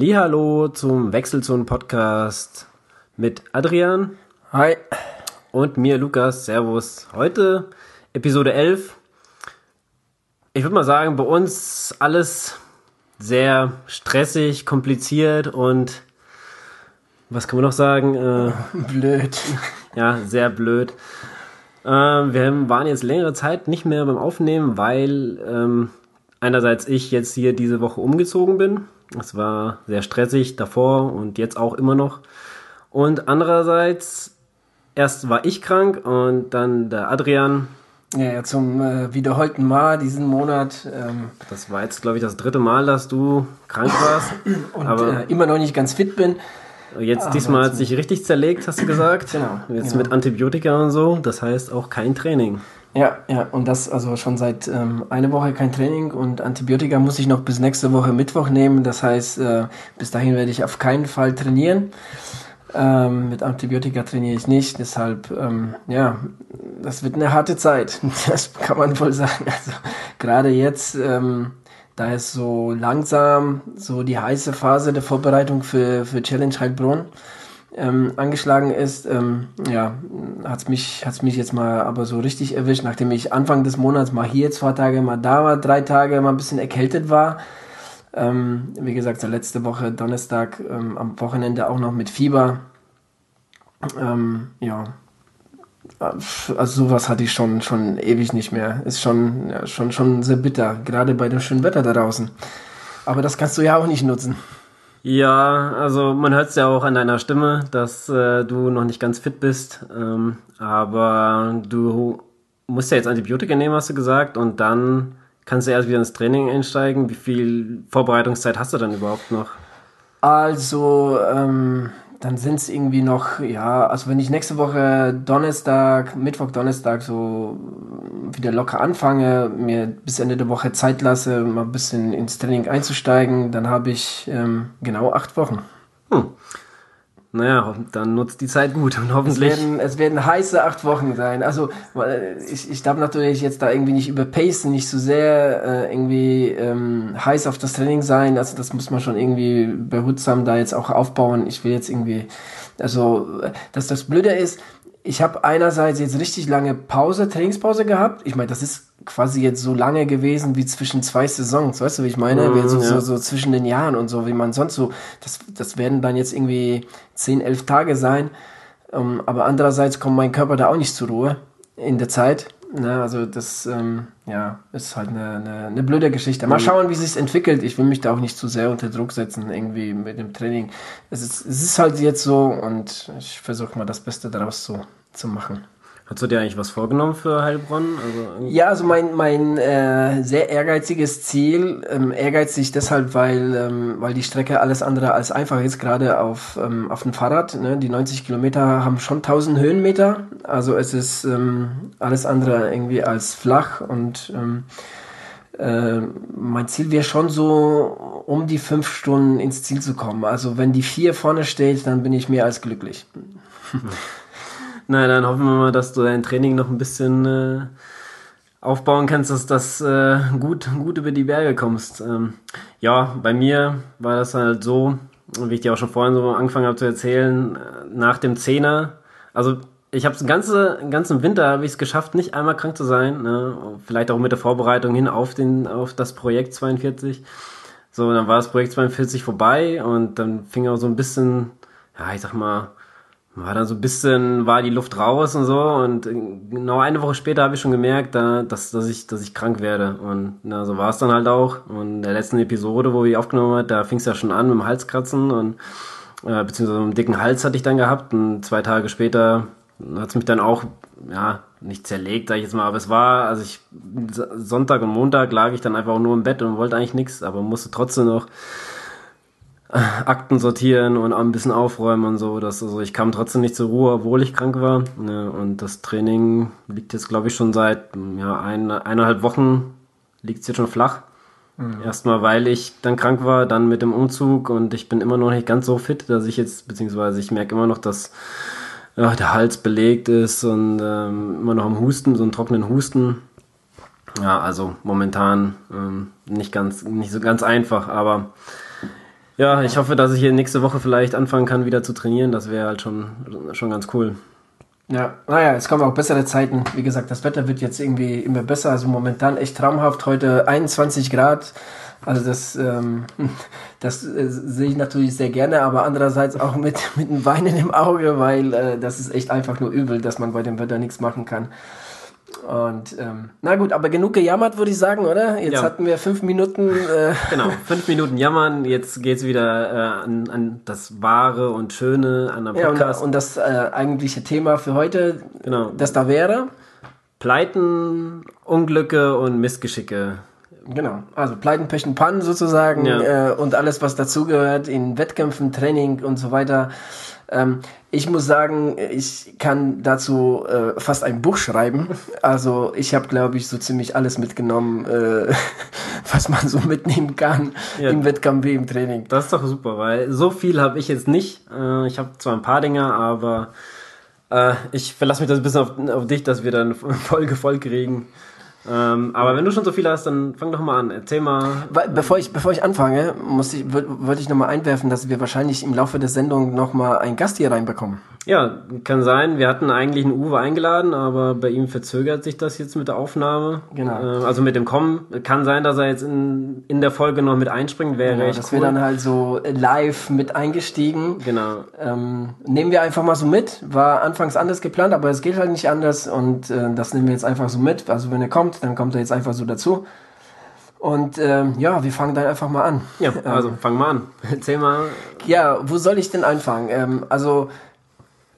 Hallo zum Wechselzonen-Podcast mit Adrian. Hi. Und mir, Lukas. Servus. Heute Episode 11. Ich würde mal sagen, bei uns alles sehr stressig, kompliziert und was kann man noch sagen? Äh, blöd. Ja, sehr blöd. Äh, wir waren jetzt längere Zeit nicht mehr beim Aufnehmen, weil ähm, einerseits ich jetzt hier diese Woche umgezogen bin es war sehr stressig davor und jetzt auch immer noch. Und andererseits, erst war ich krank und dann der Adrian. Ja, ja zum äh, wiederholten Mal diesen Monat. Ähm, das war jetzt, glaube ich, das dritte Mal, dass du krank warst. und aber äh, immer noch nicht ganz fit bin. Jetzt ah, diesmal hat sich richtig zerlegt, hast du gesagt. Genau. Jetzt genau. mit Antibiotika und so. Das heißt auch kein Training. Ja, ja, und das also schon seit ähm, einer Woche kein Training und Antibiotika muss ich noch bis nächste Woche Mittwoch nehmen. Das heißt, äh, bis dahin werde ich auf keinen Fall trainieren. Ähm, mit Antibiotika trainiere ich nicht, deshalb, ähm, ja, das wird eine harte Zeit. Das kann man wohl sagen. Also gerade jetzt, ähm, da ist so langsam so die heiße Phase der Vorbereitung für, für Challenge Heilbronn ähm, angeschlagen ist, ähm, ja, hat's mich, hat's mich jetzt mal aber so richtig erwischt, nachdem ich Anfang des Monats mal hier zwei Tage, mal da war, drei Tage mal ein bisschen erkältet war. Ähm, wie gesagt, letzte Woche Donnerstag ähm, am Wochenende auch noch mit Fieber. Ähm, ja, also sowas hatte ich schon, schon ewig nicht mehr. Ist schon, ja, schon, schon sehr bitter, gerade bei dem schönen Wetter da draußen. Aber das kannst du ja auch nicht nutzen. Ja, also man hört es ja auch an deiner Stimme, dass äh, du noch nicht ganz fit bist. Ähm, aber du musst ja jetzt Antibiotika nehmen, hast du gesagt, und dann kannst du erst wieder ins Training einsteigen. Wie viel Vorbereitungszeit hast du dann überhaupt noch? Also, ähm, dann sind es irgendwie noch, ja, also wenn ich nächste Woche Donnerstag, Mittwoch, Donnerstag so wieder locker anfange, mir bis Ende der Woche Zeit lasse, mal ein bisschen ins Training einzusteigen, dann habe ich ähm, genau acht Wochen. Hm. Naja, dann nutzt die Zeit gut und hoffentlich. Es werden, es werden heiße acht Wochen sein. Also ich, ich darf natürlich jetzt da irgendwie nicht überpacen, nicht so sehr äh, irgendwie ähm, heiß auf das Training sein. Also das muss man schon irgendwie behutsam da jetzt auch aufbauen. Ich will jetzt irgendwie, also dass das Blöde ist, ich habe einerseits jetzt richtig lange Pause, Trainingspause gehabt. Ich meine, das ist quasi jetzt so lange gewesen wie zwischen zwei Saisons, weißt du, wie ich meine? Mm, so, ja. so, so, zwischen den Jahren und so, wie man sonst so, das, das werden dann jetzt irgendwie zehn, elf Tage sein. Um, ähm, aber andererseits kommt mein Körper da auch nicht zur Ruhe in der Zeit. Ne, also das ähm, ja, ist halt eine, eine, eine blöde Geschichte. Mal mhm. schauen, wie sich entwickelt. Ich will mich da auch nicht zu sehr unter Druck setzen, irgendwie mit dem Training. Es ist, es ist halt jetzt so und ich versuche mal das Beste daraus zu, zu machen. Hast du dir eigentlich was vorgenommen für Heilbronn? Also ja, also mein, mein äh, sehr ehrgeiziges Ziel, ähm, ehrgeizig deshalb, weil, ähm, weil die Strecke alles andere als einfach ist, gerade auf, ähm, auf dem Fahrrad. Ne? Die 90 Kilometer haben schon 1000 Höhenmeter, also es ist ähm, alles andere irgendwie als flach und ähm, äh, mein Ziel wäre schon so, um die fünf Stunden ins Ziel zu kommen. Also wenn die vier vorne steht, dann bin ich mehr als glücklich. Na, dann hoffen wir mal, dass du dein Training noch ein bisschen äh, aufbauen kannst, dass das äh, gut, gut über die Berge kommst. Ähm, ja, bei mir war das halt so, wie ich dir auch schon vorhin so angefangen habe zu erzählen, äh, nach dem Zehner, also ich habe den ganzen, ganzen Winter habe ich es geschafft, nicht einmal krank zu sein. Ne? Vielleicht auch mit der Vorbereitung hin auf den, auf das Projekt 42. So, dann war das Projekt 42 vorbei und dann fing auch so ein bisschen, ja, ich sag mal, war dann so ein bisschen, war die Luft raus und so und genau eine Woche später habe ich schon gemerkt, da, dass, dass, ich, dass ich krank werde. Und na, so war es dann halt auch. Und in der letzten Episode, wo ich aufgenommen hat, da fing es ja schon an mit dem Halskratzen und äh, beziehungsweise einen dicken Hals hatte ich dann gehabt. Und zwei Tage später hat es mich dann auch, ja, nicht zerlegt, sag ich jetzt mal, aber es war, also ich, Sonntag und Montag lag ich dann einfach nur im Bett und wollte eigentlich nichts, aber musste trotzdem noch Akten sortieren und ein bisschen aufräumen und so. Das, also ich kam trotzdem nicht zur Ruhe, obwohl ich krank war. Ne, und das Training liegt jetzt, glaube ich, schon seit ja, ein, eineinhalb Wochen liegt es jetzt schon flach. Mhm. Erstmal, weil ich dann krank war, dann mit dem Umzug und ich bin immer noch nicht ganz so fit, dass ich jetzt, beziehungsweise ich merke immer noch, dass ja, der Hals belegt ist und ähm, immer noch am Husten, so einen trockenen Husten. Ja, also momentan ähm, nicht ganz, nicht so ganz einfach, aber Ja, ich hoffe, dass ich hier nächste Woche vielleicht anfangen kann, wieder zu trainieren. Das wäre halt schon, schon ganz cool. Ja, naja, es kommen auch bessere Zeiten. Wie gesagt, das Wetter wird jetzt irgendwie immer besser. Also momentan echt traumhaft. Heute 21 Grad. Also das, ähm, das äh, sehe ich natürlich sehr gerne, aber andererseits auch mit, mit einem Weinen im Auge, weil äh, das ist echt einfach nur übel, dass man bei dem Wetter nichts machen kann. Und ähm, na gut, aber genug gejammert, würde ich sagen, oder? Jetzt ja. hatten wir fünf Minuten. Äh genau, fünf Minuten jammern. Jetzt geht's wieder äh, an, an das Wahre und Schöne an der Podcast. Ja, und, und das äh, eigentliche Thema für heute, genau. das da wäre? Pleiten, Unglücke und Missgeschicke. Genau, also Pleiten, Pechen, Pannen sozusagen ja. äh, und alles, was dazugehört in Wettkämpfen, Training und so weiter. Ähm, ich muss sagen, ich kann dazu äh, fast ein Buch schreiben. Also ich habe, glaube ich, so ziemlich alles mitgenommen, äh, was man so mitnehmen kann ja. im Wettkampf wie im Training. Das ist doch super, weil so viel habe ich jetzt nicht. Äh, ich habe zwar ein paar Dinge, aber äh, ich verlasse mich das ein bisschen auf, auf dich, dass wir dann Folge voll kriegen. Ähm, aber wenn du schon so viel hast, dann fang doch mal an. Erzähl mal. Bevor ich, bevor ich anfange, muss ich, wollte ich nochmal einwerfen, dass wir wahrscheinlich im Laufe der Sendung nochmal einen Gast hier reinbekommen. Ja, kann sein. Wir hatten eigentlich einen Uwe eingeladen, aber bei ihm verzögert sich das jetzt mit der Aufnahme. Genau. Äh, also mit dem Kommen. Kann sein, dass er jetzt in, in der Folge noch mit einspringt, wäre genau, echt Das cool. wäre dann halt so live mit eingestiegen. Genau. Ähm, nehmen wir einfach mal so mit. War anfangs anders geplant, aber es geht halt nicht anders und äh, das nehmen wir jetzt einfach so mit. Also wenn er kommt, dann kommt er jetzt einfach so dazu. Und ähm, ja, wir fangen dann einfach mal an. Ja, also ähm, fang mal an. Erzähl mal. Ja, wo soll ich denn anfangen? Ähm, also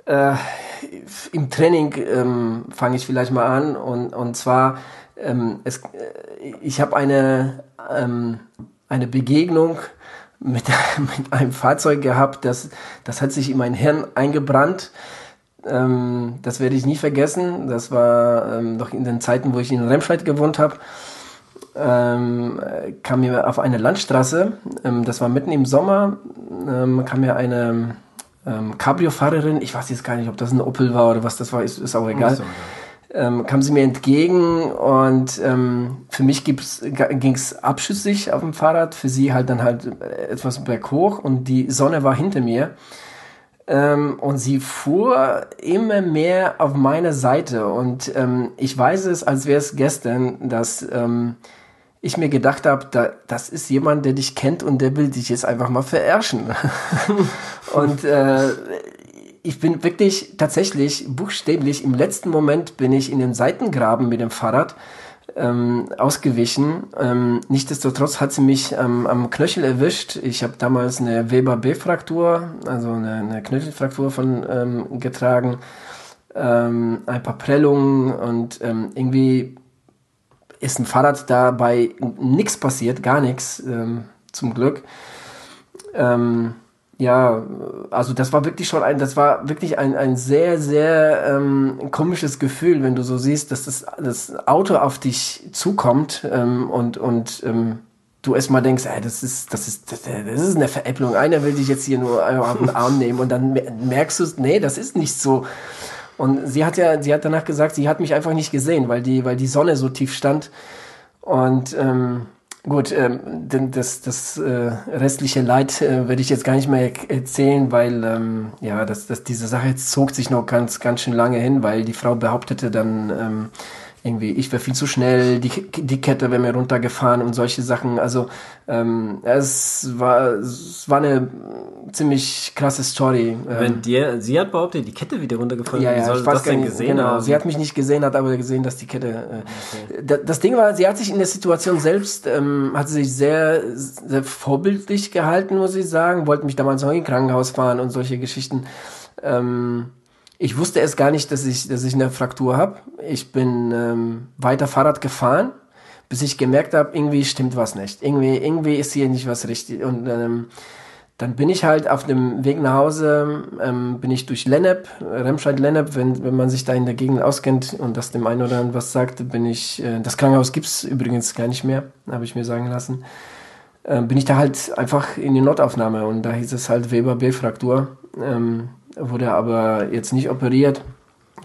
äh, im Training ähm, fange ich vielleicht mal an und, und zwar, ähm, es, äh, ich habe eine, ähm, eine Begegnung mit, mit einem Fahrzeug gehabt, das, das hat sich in mein Hirn eingebrannt. Ähm, das werde ich nie vergessen. Das war ähm, noch in den Zeiten, wo ich in Remscheid gewohnt habe. Ähm, kam mir auf eine Landstraße, ähm, das war mitten im Sommer, ähm, kam mir eine ähm, Cabrio-Fahrerin, ich weiß jetzt gar nicht, ob das ein Opel war oder was das war, ist, ist auch egal. Ähm, kam sie mir entgegen und für mich ging es abschüssig auf dem Fahrrad, für sie halt dann halt äh, etwas berghoch und die Sonne war hinter mir. Ähm, und sie fuhr immer mehr auf meine Seite und ähm, ich weiß es, als wäre es gestern, dass ähm, ich mir gedacht habe, da, das ist jemand, der dich kennt und der will dich jetzt einfach mal verärschen. und äh, ich bin wirklich tatsächlich buchstäblich im letzten Moment bin ich in den Seitengraben mit dem Fahrrad ähm, ausgewichen. Ähm, nichtsdestotrotz hat sie mich ähm, am Knöchel erwischt. Ich habe damals eine Weber B-Fraktur, also eine, eine Knöchelfraktur von ähm, getragen, ähm, ein paar Prellungen und ähm, irgendwie ist ein Fahrrad dabei nichts passiert, gar nichts, ähm, zum Glück. Ähm, ja, also das war wirklich schon ein, das war wirklich ein, ein sehr, sehr ähm, komisches Gefühl, wenn du so siehst, dass das, das Auto auf dich zukommt ähm, und, und ähm, du erstmal denkst, ey, das ist, das ist, das, ist eine Veräpplung. Einer will dich jetzt hier nur auf den Arm nehmen und dann merkst du, nee, das ist nicht so. Und sie hat ja, sie hat danach gesagt, sie hat mich einfach nicht gesehen, weil die, weil die Sonne so tief stand. Und ähm, gut, ähm, das, das äh, restliche Leid äh, werde ich jetzt gar nicht mehr erzählen, weil ähm, ja, das, das, diese Sache jetzt zog sich noch ganz, ganz schön lange hin, weil die Frau behauptete dann, ähm, irgendwie, ich wäre viel zu schnell, die, die Kette wäre mir runtergefahren und solche Sachen. Also ähm, es, war, es war eine ziemlich krasse Story. Wenn ähm, dir, sie hat behauptet, die Kette wieder runtergefahren, ja, ja, wie soll ich das denn gesehen genau, haben? Sie hat mich nicht gesehen, hat aber gesehen, dass die Kette... Äh, okay. Das Ding war, sie hat sich in der Situation selbst, ähm, hat sich sehr, sehr vorbildlich gehalten, muss ich sagen, wollte mich damals noch in Krankenhaus fahren und solche Geschichten. Ähm, ich wusste erst gar nicht, dass ich, dass ich eine Fraktur habe. Ich bin ähm, weiter Fahrrad gefahren, bis ich gemerkt habe, irgendwie stimmt was nicht. Irgendwie, irgendwie ist hier nicht was richtig. Und ähm, dann bin ich halt auf dem Weg nach Hause, ähm, bin ich durch Lennep, Remscheid-Lennep, wenn, wenn man sich da in der Gegend auskennt und das dem einen oder anderen was sagt, bin ich, äh, das Krankenhaus gibt's übrigens gar nicht mehr, habe ich mir sagen lassen, äh, bin ich da halt einfach in die Notaufnahme und da hieß es halt Weber B-Fraktur. Ähm, wurde aber jetzt nicht operiert,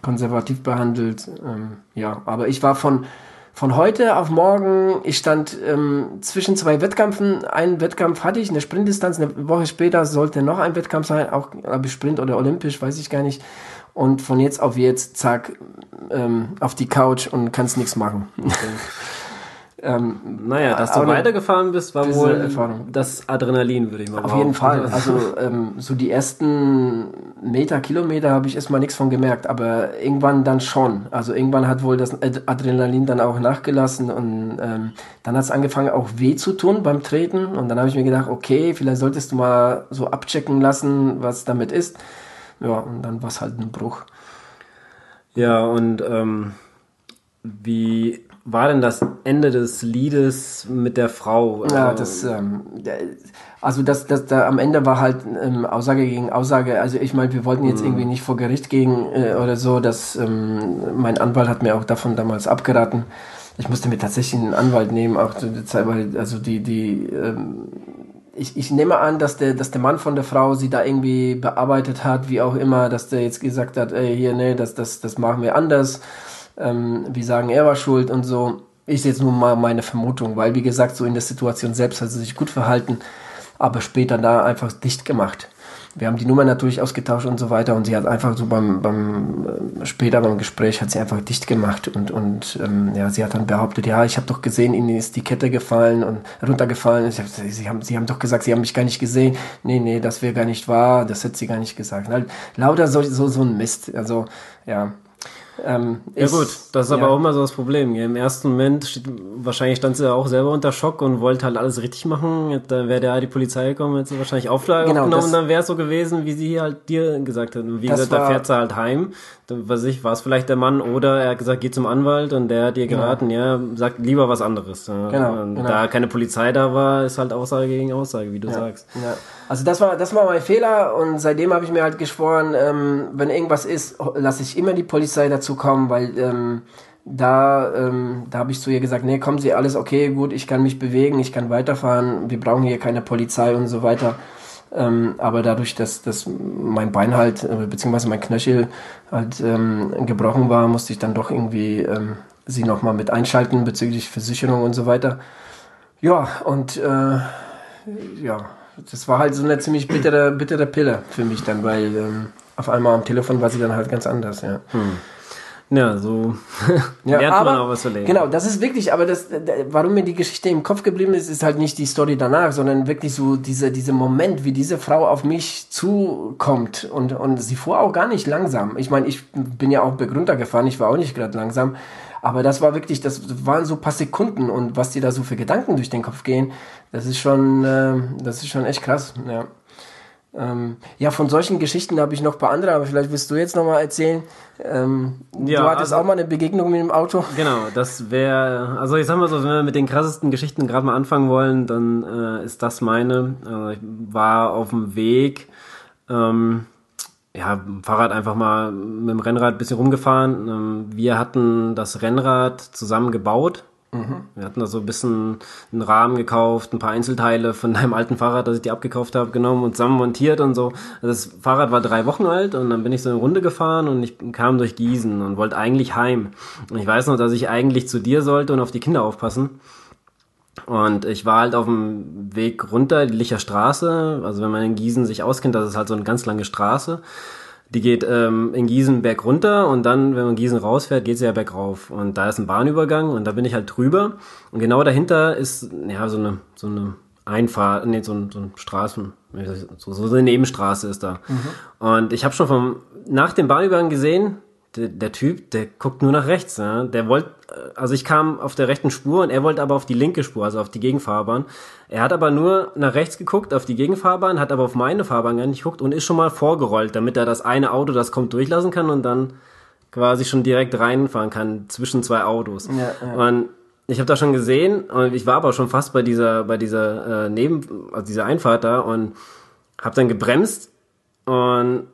konservativ behandelt. Ähm, ja, aber ich war von, von heute auf morgen, ich stand ähm, zwischen zwei Wettkämpfen. Einen Wettkampf hatte ich, eine Sprintdistanz. Eine Woche später sollte noch ein Wettkampf sein, auch ob Sprint oder Olympisch, weiß ich gar nicht. Und von jetzt auf jetzt, zack, ähm, auf die Couch und kannst nichts machen. Okay. Ähm, naja, dass du weitergefahren bist, war wohl Erfahrung. das Adrenalin, würde ich mal sagen. Auf jeden Fall. Also ähm, so die ersten Meter, Kilometer habe ich erstmal nichts von gemerkt, aber irgendwann dann schon. Also irgendwann hat wohl das Adrenalin dann auch nachgelassen und ähm, dann hat es angefangen auch weh zu tun beim Treten und dann habe ich mir gedacht, okay, vielleicht solltest du mal so abchecken lassen, was damit ist. Ja, und dann war es halt ein Bruch. Ja, und ähm, wie war denn das Ende des Liedes mit der Frau? Ja, das, ähm, also das, das, da am Ende war halt ähm, Aussage gegen Aussage. Also ich meine, wir wollten jetzt mhm. irgendwie nicht vor Gericht gehen äh, oder so. Das, ähm, mein Anwalt hat mir auch davon damals abgeraten. Ich musste mir tatsächlich einen Anwalt nehmen, auch zu der Zeit, weil also die, die, ähm, ich, ich nehme an, dass der, dass der Mann von der Frau sie da irgendwie bearbeitet hat, wie auch immer, dass der jetzt gesagt hat, ey, hier, nee, das, das, das machen wir anders ähm, wir sagen, er war schuld und so. Ist jetzt nur mal meine Vermutung, weil wie gesagt, so in der Situation selbst hat sie sich gut verhalten, aber später da einfach dicht gemacht. Wir haben die Nummer natürlich ausgetauscht und so weiter und sie hat einfach so beim, beim äh, später beim Gespräch hat sie einfach dicht gemacht und und ähm, ja sie hat dann behauptet ja ich habe doch gesehen ihnen ist die Kette gefallen und runtergefallen. Ich hab, sie haben sie haben doch gesagt sie haben mich gar nicht gesehen. Nee nee das wäre gar nicht wahr das hätte sie gar nicht gesagt. Halt lauter so so so ein Mist. Also ja ähm, ja gut, das ist ja. aber auch immer so das Problem. Im ersten Moment, steht, wahrscheinlich stand sie ja auch selber unter Schock und wollte halt alles richtig machen. Da wäre da die Polizei gekommen, hätte sie wahrscheinlich Auflage genau, aufgenommen und dann wäre es so gewesen, wie sie hier halt dir gesagt hat. Und wie gesagt, da fährt sie halt heim. Weiß ich, war es vielleicht der Mann oder er hat gesagt, geh zum Anwalt und der hat dir genau. geraten, genau. ja, sag lieber was anderes. Genau, und genau. Da keine Polizei da war, ist halt Aussage gegen Aussage, wie du ja, sagst. Ja. Also das war, das war mein Fehler und seitdem habe ich mir halt geschworen, ähm, wenn irgendwas ist, lasse ich immer die Polizei dazu kommen, weil ähm, da, ähm, da habe ich zu ihr gesagt, nee, kommen Sie, alles okay, gut, ich kann mich bewegen, ich kann weiterfahren, wir brauchen hier keine Polizei und so weiter. Ähm, aber dadurch, dass, dass mein Bein halt, äh, beziehungsweise mein Knöchel halt ähm, gebrochen war, musste ich dann doch irgendwie ähm, sie nochmal mit einschalten bezüglich Versicherung und so weiter. Ja, und äh, ja, das war halt so eine ziemlich bittere, bittere Pille für mich dann, weil ähm, auf einmal am Telefon war sie dann halt ganz anders, ja. Hm. Ja, so ja, lernt aber, man auch was zu leben. Genau, das ist wirklich, aber das, warum mir die Geschichte im Kopf geblieben ist, ist halt nicht die Story danach, sondern wirklich so dieser, dieser Moment, wie diese Frau auf mich zukommt und, und sie fuhr auch gar nicht langsam. Ich meine, ich bin ja auch Begründer gefahren, ich war auch nicht gerade langsam, aber das war wirklich, das waren so paar Sekunden und was dir da so für Gedanken durch den Kopf gehen, das ist schon, äh, das ist schon echt krass, ja. Ähm, ja, von solchen Geschichten habe ich noch ein paar andere, aber vielleicht willst du jetzt nochmal erzählen. Ähm, ja, du hattest also, auch mal eine Begegnung mit dem Auto. Genau, das wäre, also ich sag mal so, wenn wir mit den krassesten Geschichten gerade mal anfangen wollen, dann äh, ist das meine. Also ich war auf dem Weg, ähm, ja, Fahrrad einfach mal mit dem Rennrad ein bisschen rumgefahren. Ähm, wir hatten das Rennrad zusammen gebaut. Mhm. Wir hatten da so ein bisschen einen Rahmen gekauft, ein paar Einzelteile von deinem alten Fahrrad, das ich dir abgekauft habe, genommen und zusammen montiert und so. Also das Fahrrad war drei Wochen alt und dann bin ich so eine Runde gefahren und ich kam durch Gießen und wollte eigentlich heim. Und ich weiß noch, dass ich eigentlich zu dir sollte und auf die Kinder aufpassen. Und ich war halt auf dem Weg runter, die Licher Straße. Also wenn man in Gießen sich auskennt, das ist halt so eine ganz lange Straße. Die geht ähm, in Gießen berg runter und dann, wenn man Gießen rausfährt, geht sie ja bergauf. Und da ist ein Bahnübergang und da bin ich halt drüber. Und genau dahinter ist ja so eine, so eine Einfahrt, nee, so ein, so ein Straßen, so, so eine Nebenstraße ist da. Mhm. Und ich habe schon vom, nach dem Bahnübergang gesehen, der, der Typ, der guckt nur nach rechts. Ja? Der wollte, also ich kam auf der rechten Spur und er wollte aber auf die linke Spur, also auf die Gegenfahrbahn. Er hat aber nur nach rechts geguckt, auf die Gegenfahrbahn, hat aber auf meine Fahrbahn gar nicht geguckt und ist schon mal vorgerollt, damit er das eine Auto, das kommt, durchlassen kann und dann quasi schon direkt reinfahren kann zwischen zwei Autos. Ja, ja. Und ich habe da schon gesehen und ich war aber schon fast bei dieser, bei dieser äh, Neben, also dieser Einfahrt da und habe dann gebremst und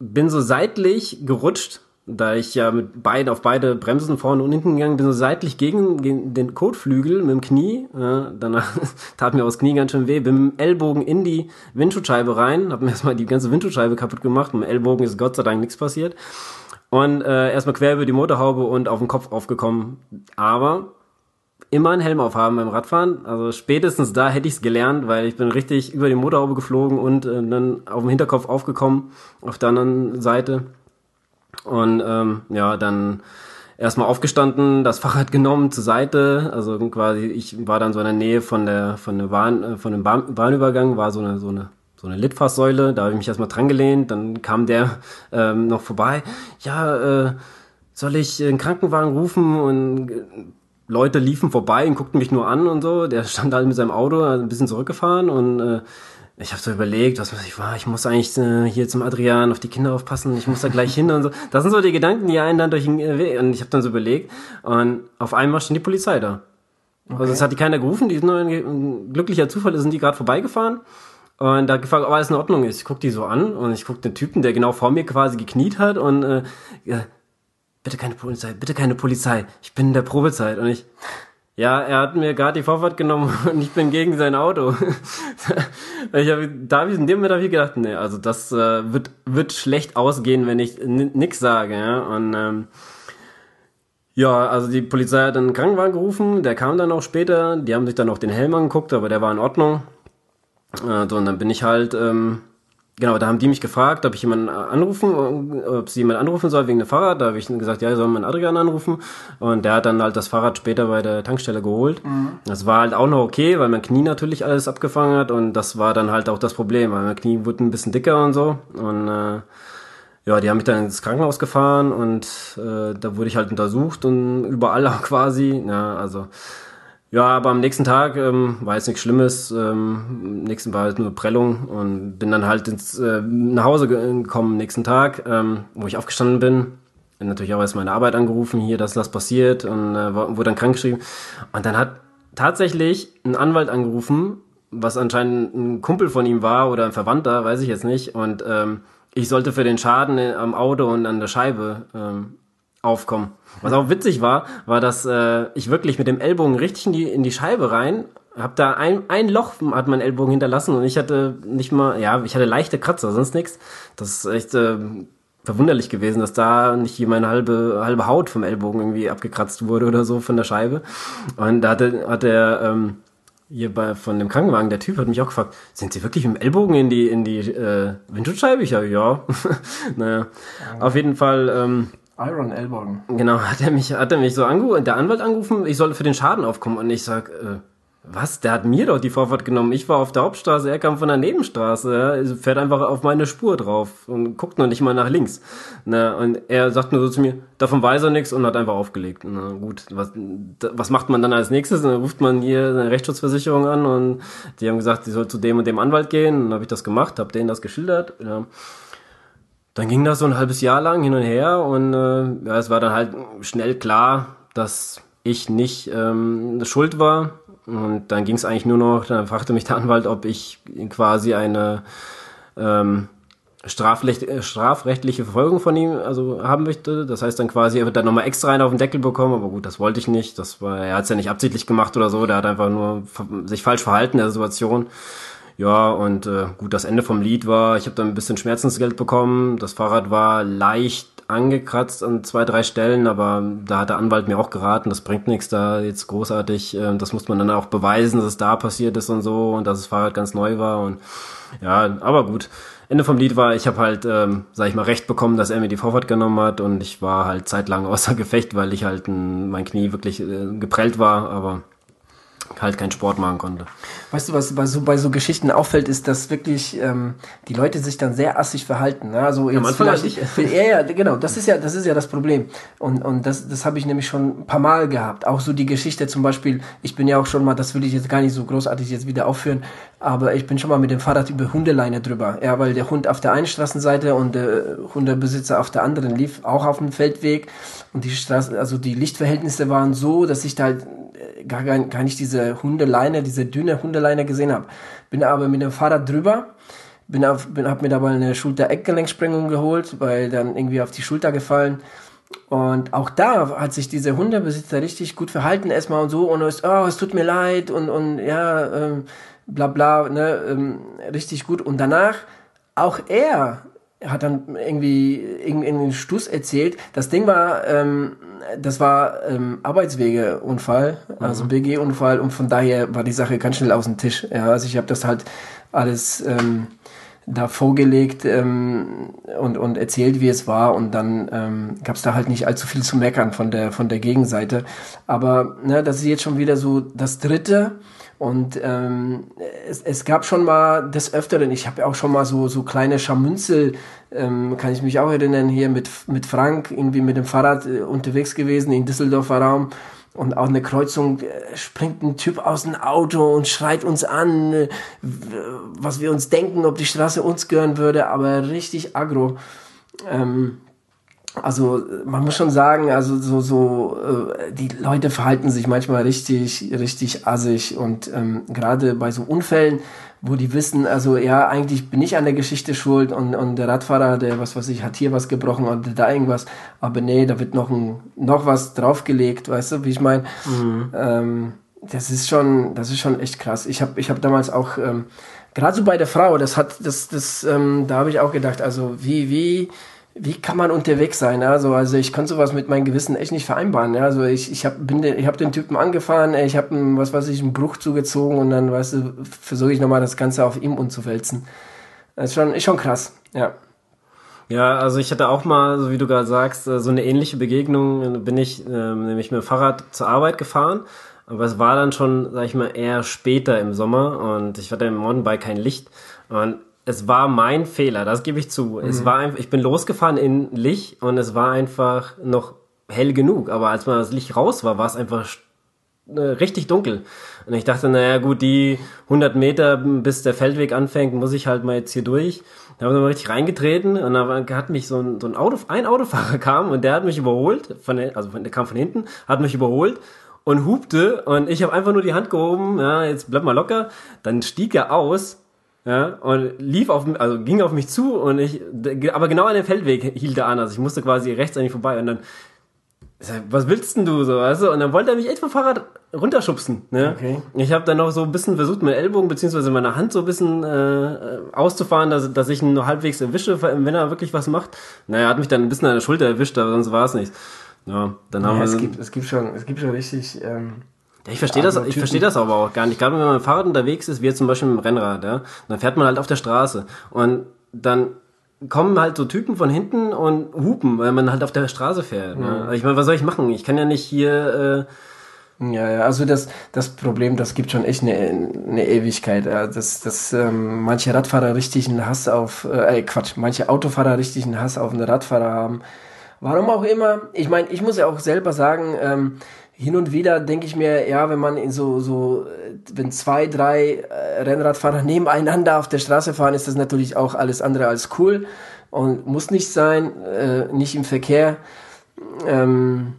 bin so seitlich gerutscht, da ich ja mit beiden auf beide Bremsen vorne und hinten gegangen bin, so seitlich gegen, gegen den Kotflügel mit dem Knie. Ja, danach tat mir das Knie ganz schön weh. Bin mit dem Ellbogen in die Windschutzscheibe rein, hab mir erstmal die ganze Windschutzscheibe kaputt gemacht. Mit dem Ellbogen ist Gott sei Dank nichts passiert. und äh, erstmal quer über die Motorhaube und auf den Kopf aufgekommen. Aber immer einen Helm aufhaben beim Radfahren. Also spätestens da hätte ich es gelernt, weil ich bin richtig über die Motorhaube geflogen und äh, dann auf dem Hinterkopf aufgekommen auf der anderen Seite. Und ähm, ja, dann erstmal aufgestanden, das Fahrrad genommen zur Seite, also quasi ich war dann so in der Nähe von der von der Bahn äh, von dem Bahn, Bahnübergang, war so eine so eine so eine Litfaßsäule, da habe ich mich erstmal dran gelehnt, dann kam der ähm, noch vorbei. Ja, äh, soll ich einen Krankenwagen rufen? Und äh, Leute liefen vorbei und guckten mich nur an und so. Der stand halt mit seinem Auto ein bisschen zurückgefahren. Und äh, ich habe so überlegt, was weiß ich war, ich muss eigentlich äh, hier zum Adrian auf die Kinder aufpassen, ich muss da gleich hin und so. Das sind so die Gedanken, die einen dann durch den äh, und ich habe dann so überlegt und auf einmal stand die Polizei da. Okay. Also es hat die keiner gerufen, die sind nur ein glücklicher Zufall, sind die gerade vorbeigefahren und da gefragt, ob alles in Ordnung ist. Ich guck die so an und ich guck den Typen, der genau vor mir quasi gekniet hat und äh, bitte keine Polizei, bitte keine Polizei, ich bin in der Probezeit und ich ja, er hat mir gerade die Vorfahrt genommen und ich bin gegen sein Auto. ich hab, da hab ich, in dem Moment habe ich gedacht, nee, also das äh, wird, wird schlecht ausgehen, wenn ich nix sage. Ja? Und ähm, ja, also die Polizei hat einen Krankenwagen gerufen, der kam dann auch später, die haben sich dann auch den Helm angeguckt, aber der war in Ordnung. Äh, so, und dann bin ich halt ähm, Genau, da haben die mich gefragt, ob ich jemanden anrufen, ob sie jemanden anrufen soll wegen dem Fahrrad. Da habe ich gesagt, ja, ich soll meinen Adrian anrufen. Und der hat dann halt das Fahrrad später bei der Tankstelle geholt. Mhm. Das war halt auch noch okay, weil mein Knie natürlich alles abgefangen hat. Und das war dann halt auch das Problem, weil mein Knie wurde ein bisschen dicker und so. Und äh, ja, die haben mich dann ins Krankenhaus gefahren und äh, da wurde ich halt untersucht und überall auch quasi. Ja, also ja, aber am nächsten Tag ähm, war jetzt nichts Schlimmes. Ähm, nächsten war halt nur Prellung und bin dann halt ins, äh, nach Hause gekommen nächsten Tag, ähm, wo ich aufgestanden bin. Bin natürlich auch erst meine Arbeit angerufen, hier, dass das passiert und äh, wurde dann krankgeschrieben. Und dann hat tatsächlich ein Anwalt angerufen, was anscheinend ein Kumpel von ihm war oder ein Verwandter, weiß ich jetzt nicht. Und ähm, ich sollte für den Schaden am Auto und an der Scheibe ähm, aufkommen. Was auch witzig war, war, dass äh, ich wirklich mit dem Ellbogen richtig in die, in die Scheibe rein, hab da ein, ein Loch hat mein Ellbogen hinterlassen und ich hatte nicht mal, ja, ich hatte leichte Kratzer, sonst nichts. Das ist echt äh, verwunderlich gewesen, dass da nicht meine halbe, halbe Haut vom Ellbogen irgendwie abgekratzt wurde oder so von der Scheibe. Und da hatte, hat der, ähm, hier bei, von dem Krankenwagen, der Typ hat mich auch gefragt, sind Sie wirklich mit dem Ellbogen in die, in die äh, Windschutzscheibe? Ich ja, ja. naja, auf jeden Fall, ähm, Iron Ellbogen. Genau, hat er mich, hat er mich so angerufen, der Anwalt angerufen, ich solle für den Schaden aufkommen und ich sag, äh, was? Der hat mir doch die Vorfahrt genommen. Ich war auf der Hauptstraße, er kam von der Nebenstraße. Also fährt einfach auf meine Spur drauf und guckt noch nicht mal nach links. Na, und er sagt nur so zu mir, davon weiß er nichts und hat einfach aufgelegt. Na gut, was, was macht man dann als nächstes? Dann ruft man hier eine Rechtsschutzversicherung an und die haben gesagt, sie soll zu dem und dem Anwalt gehen. Dann habe ich das gemacht, habe denen das geschildert. Ja dann ging das so ein halbes Jahr lang hin und her und äh, ja, es war dann halt schnell klar, dass ich nicht ähm, schuld war. Und dann ging es eigentlich nur noch, dann fragte mich der Anwalt, ob ich quasi eine ähm, strafrechtliche Verfolgung von ihm also haben möchte. Das heißt dann quasi, er wird dann nochmal extra einen auf den Deckel bekommen, aber gut, das wollte ich nicht. Das war, er hat es ja nicht absichtlich gemacht oder so, der hat einfach nur sich falsch verhalten in der Situation. Ja, und äh, gut, das Ende vom Lied war, ich habe dann ein bisschen Schmerzensgeld bekommen. Das Fahrrad war leicht angekratzt an zwei, drei Stellen, aber da hat der Anwalt mir auch geraten, das bringt nichts da jetzt großartig. Äh, das muss man dann auch beweisen, dass es da passiert ist und so und dass das Fahrrad ganz neu war. Und ja, aber gut. Ende vom Lied war, ich habe halt, ähm, sag ich mal, recht bekommen, dass er mir die Vorfahrt genommen hat und ich war halt zeitlang außer Gefecht, weil ich halt ein, mein Knie wirklich äh, geprellt war, aber halt keinen Sport machen konnte. Weißt du, was bei so, bei so Geschichten auffällt, ist, dass wirklich ähm, die Leute sich dann sehr assig verhalten. Ne? Also jetzt ja, vielleicht, ich. ja, ja, genau, das ist ja, das ist ja das Problem. Und, und das, das habe ich nämlich schon ein paar Mal gehabt. Auch so die Geschichte zum Beispiel, ich bin ja auch schon mal, das will ich jetzt gar nicht so großartig jetzt wieder aufführen, aber ich bin schon mal mit dem Fahrrad über Hundeleine drüber. Ja, weil der Hund auf der einen Straßenseite und der Hundebesitzer auf der anderen lief, auch auf dem Feldweg. Und die Straße, also die Lichtverhältnisse waren so, dass ich da halt gar, gar nicht diese Hundeleine, diese dünne Hundeleine gesehen habe. Bin aber mit dem Fahrrad drüber, bin auf, bin, hab mir dabei eine Schulter-Eckgelenksprengung geholt, weil dann irgendwie auf die Schulter gefallen. Und auch da hat sich diese Hundebesitzer richtig gut verhalten erstmal und so und ist, oh, es tut mir leid und, und ja, ähm, bla bla, ne, ähm, richtig gut. Und danach auch er hat dann irgendwie irgendeinen Stuss erzählt. Das Ding war, ähm, das war ähm, Arbeitswegeunfall, also mhm. BG-Unfall und von daher war die Sache ganz schnell aus dem Tisch. Ja, also ich habe das halt alles ähm, da vorgelegt ähm, und, und erzählt, wie es war und dann ähm, gab es da halt nicht allzu viel zu meckern von der von der Gegenseite. Aber ne, das ist jetzt schon wieder so das dritte und ähm, es, es gab schon mal des Öfteren, ich habe ja auch schon mal so, so kleine Scharmünzel, ähm, kann ich mich auch erinnern, hier mit, mit Frank irgendwie mit dem Fahrrad äh, unterwegs gewesen in Düsseldorfer Raum. Und auch eine Kreuzung äh, springt ein Typ aus dem Auto und schreit uns an, äh, was wir uns denken, ob die Straße uns gehören würde, aber richtig aggro. Ähm, also man muss schon sagen, also so so äh, die Leute verhalten sich manchmal richtig richtig assig und ähm, gerade bei so Unfällen, wo die wissen, also ja eigentlich bin ich an der Geschichte schuld und und der Radfahrer, der was weiß ich, hat hier was gebrochen oder da irgendwas, aber nee, da wird noch ein noch was draufgelegt, weißt du, wie ich meine. Mhm. Ähm, das ist schon das ist schon echt krass. Ich habe ich habe damals auch ähm, gerade so bei der Frau, das hat das das ähm, da habe ich auch gedacht, also wie wie wie kann man unterwegs sein? Also, also ich konnte sowas mit meinem Gewissen echt nicht vereinbaren. Also ich, ich habe hab den Typen angefahren, ich habe was weiß ich, einen Bruch zugezogen und dann, weißt du, versuche ich nochmal das Ganze auf ihm umzuwälzen. Das ist schon, ist schon krass, ja. Ja, also ich hatte auch mal, so wie du gerade sagst, so eine ähnliche Begegnung. Bin ich ähm, nämlich mit dem Fahrrad zur Arbeit gefahren, aber es war dann schon, sag ich mal, eher später im Sommer und ich hatte im Mountainbike kein Licht und es war mein Fehler, das gebe ich zu. Mhm. Es war einfach, ich bin losgefahren in Licht und es war einfach noch hell genug. Aber als man das Licht raus war, war es einfach äh, richtig dunkel. Und ich dachte, naja, gut, die 100 Meter, bis der Feldweg anfängt, muss ich halt mal jetzt hier durch. Da haben wir richtig reingetreten und da hat mich so ein, so ein Auto, ein Autofahrer kam und der hat mich überholt, von, also der kam von hinten, hat mich überholt und hupte und ich habe einfach nur die Hand gehoben, ja, jetzt bleib mal locker. Dann stieg er aus ja, und lief auf, also ging auf mich zu und ich, aber genau an dem Feldweg hielt er an, also ich musste quasi rechts an ihm vorbei und dann, was willst denn du so, weißt du? Und dann wollte er mich echt vom Fahrrad runterschubsen, ne? Okay. Ich habe dann noch so ein bisschen versucht, mit Ellbogen beziehungsweise meine Hand so ein bisschen äh, auszufahren, dass, dass ich ihn nur halbwegs erwische, wenn er wirklich was macht. Naja, hat mich dann ein bisschen an der Schulter erwischt, aber sonst war es nichts. Ja, dann haben ja, wir... Es gibt, es gibt schon, es gibt schon richtig... Ähm ich verstehe das, ich verstehe das aber auch gar nicht. Gerade wenn man mit dem Fahrrad unterwegs ist, wie jetzt zum Beispiel mit dem Rennrad, ja, dann fährt man halt auf der Straße und dann kommen halt so Typen von hinten und hupen, weil man halt auf der Straße fährt. Ne? Also ich meine, was soll ich machen? Ich kann ja nicht hier. Äh ja, ja, also das, das Problem, das gibt schon echt eine, eine Ewigkeit. Ja. Dass, dass ähm, manche Radfahrer richtig einen Hass auf, äh, Quatsch, manche Autofahrer richtig einen Hass auf eine Radfahrer haben. Warum auch immer. Ich meine, ich muss ja auch selber sagen, ähm, hin und wieder denke ich mir, ja, wenn man in so, so, wenn zwei, drei äh, Rennradfahrer nebeneinander auf der Straße fahren, ist das natürlich auch alles andere als cool und muss nicht sein, äh, nicht im Verkehr. Ähm,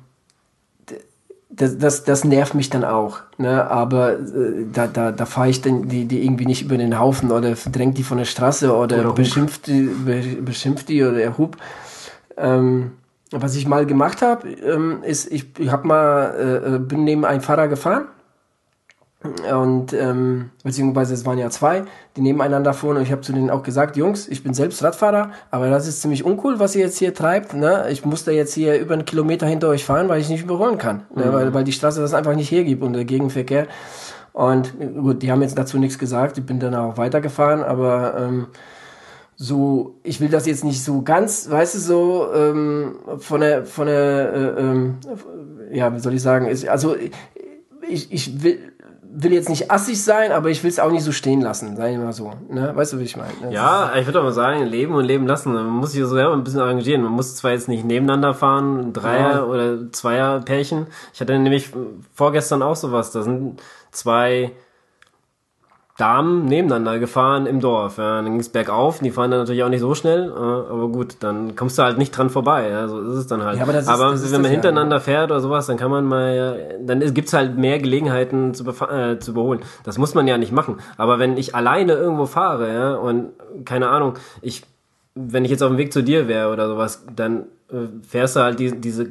das, das, das nervt mich dann auch. Ne? Aber äh, da, da, da fahre ich dann die, die irgendwie nicht über den Haufen oder drängt die von der Straße oder, oder beschimpft, die, beschimpft die oder er hub. Ähm, was ich mal gemacht habe, ähm, ist, ich, ich hab mal, äh, äh, bin neben einem Fahrer gefahren und ähm, beziehungsweise es waren ja zwei, die nebeneinander fuhren und ich habe zu denen auch gesagt, Jungs, ich bin selbst Radfahrer, aber das ist ziemlich uncool, was ihr jetzt hier treibt. Ne? Ich musste jetzt hier über einen Kilometer hinter euch fahren, weil ich nicht überholen kann, ne? mhm. ne? weil, weil die Straße das einfach nicht hergibt und der Gegenverkehr. Und gut, die haben jetzt dazu nichts gesagt, ich bin dann auch weitergefahren, aber ähm, so, ich will das jetzt nicht so ganz, weißt du, so ähm, von der, von der, äh, ähm, ja, wie soll ich sagen, ist, also ich, ich will, will jetzt nicht assig sein, aber ich will es auch nicht so stehen lassen, sag ich mal so. Ne? Weißt du, wie ich meine? Ne? Ja, ich würde mal sagen, leben und leben lassen. Man muss sich so selber ein bisschen arrangieren. Man muss zwar jetzt nicht nebeneinander fahren, Dreier ja. oder Zweier Pärchen. Ich hatte nämlich vorgestern auch sowas. Da sind zwei Damen nebeneinander gefahren im Dorf. Ja. Dann ging es bergauf, die fahren dann natürlich auch nicht so schnell, aber gut, dann kommst du halt nicht dran vorbei. Ja. So ist es dann halt. Ja, aber, ist, aber wenn man hintereinander ja, fährt oder sowas, dann kann man mal, dann gibt's halt mehr Gelegenheiten zu, äh, zu überholen. Das muss man ja nicht machen. Aber wenn ich alleine irgendwo fahre, ja, und keine Ahnung, ich, wenn ich jetzt auf dem Weg zu dir wäre oder sowas, dann äh, fährst du halt die, diese äh,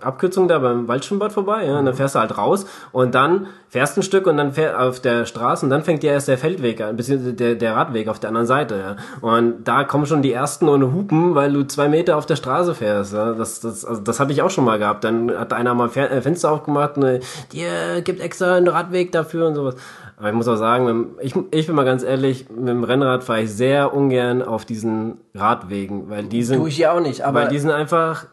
Abkürzung da beim Waldschwimmbad vorbei, ja, und dann fährst du halt raus und dann fährst ein Stück und dann fährst auf der Straße und dann fängt ja erst der Feldweg an, beziehungsweise der, der Radweg auf der anderen Seite, ja. Und da kommen schon die ersten ohne Hupen, weil du zwei Meter auf der Straße fährst, ja. Das, das, also das hatte ich auch schon mal gehabt. Dann hat einer mal äh, Fenster aufgemacht und dir gibt extra einen Radweg dafür und sowas. Aber ich muss auch sagen, ich, ich bin mal ganz ehrlich, mit dem Rennrad fahre ich sehr ungern auf diesen Radwegen, weil die sind. Tue ich ja auch nicht, aber. Weil die sind einfach.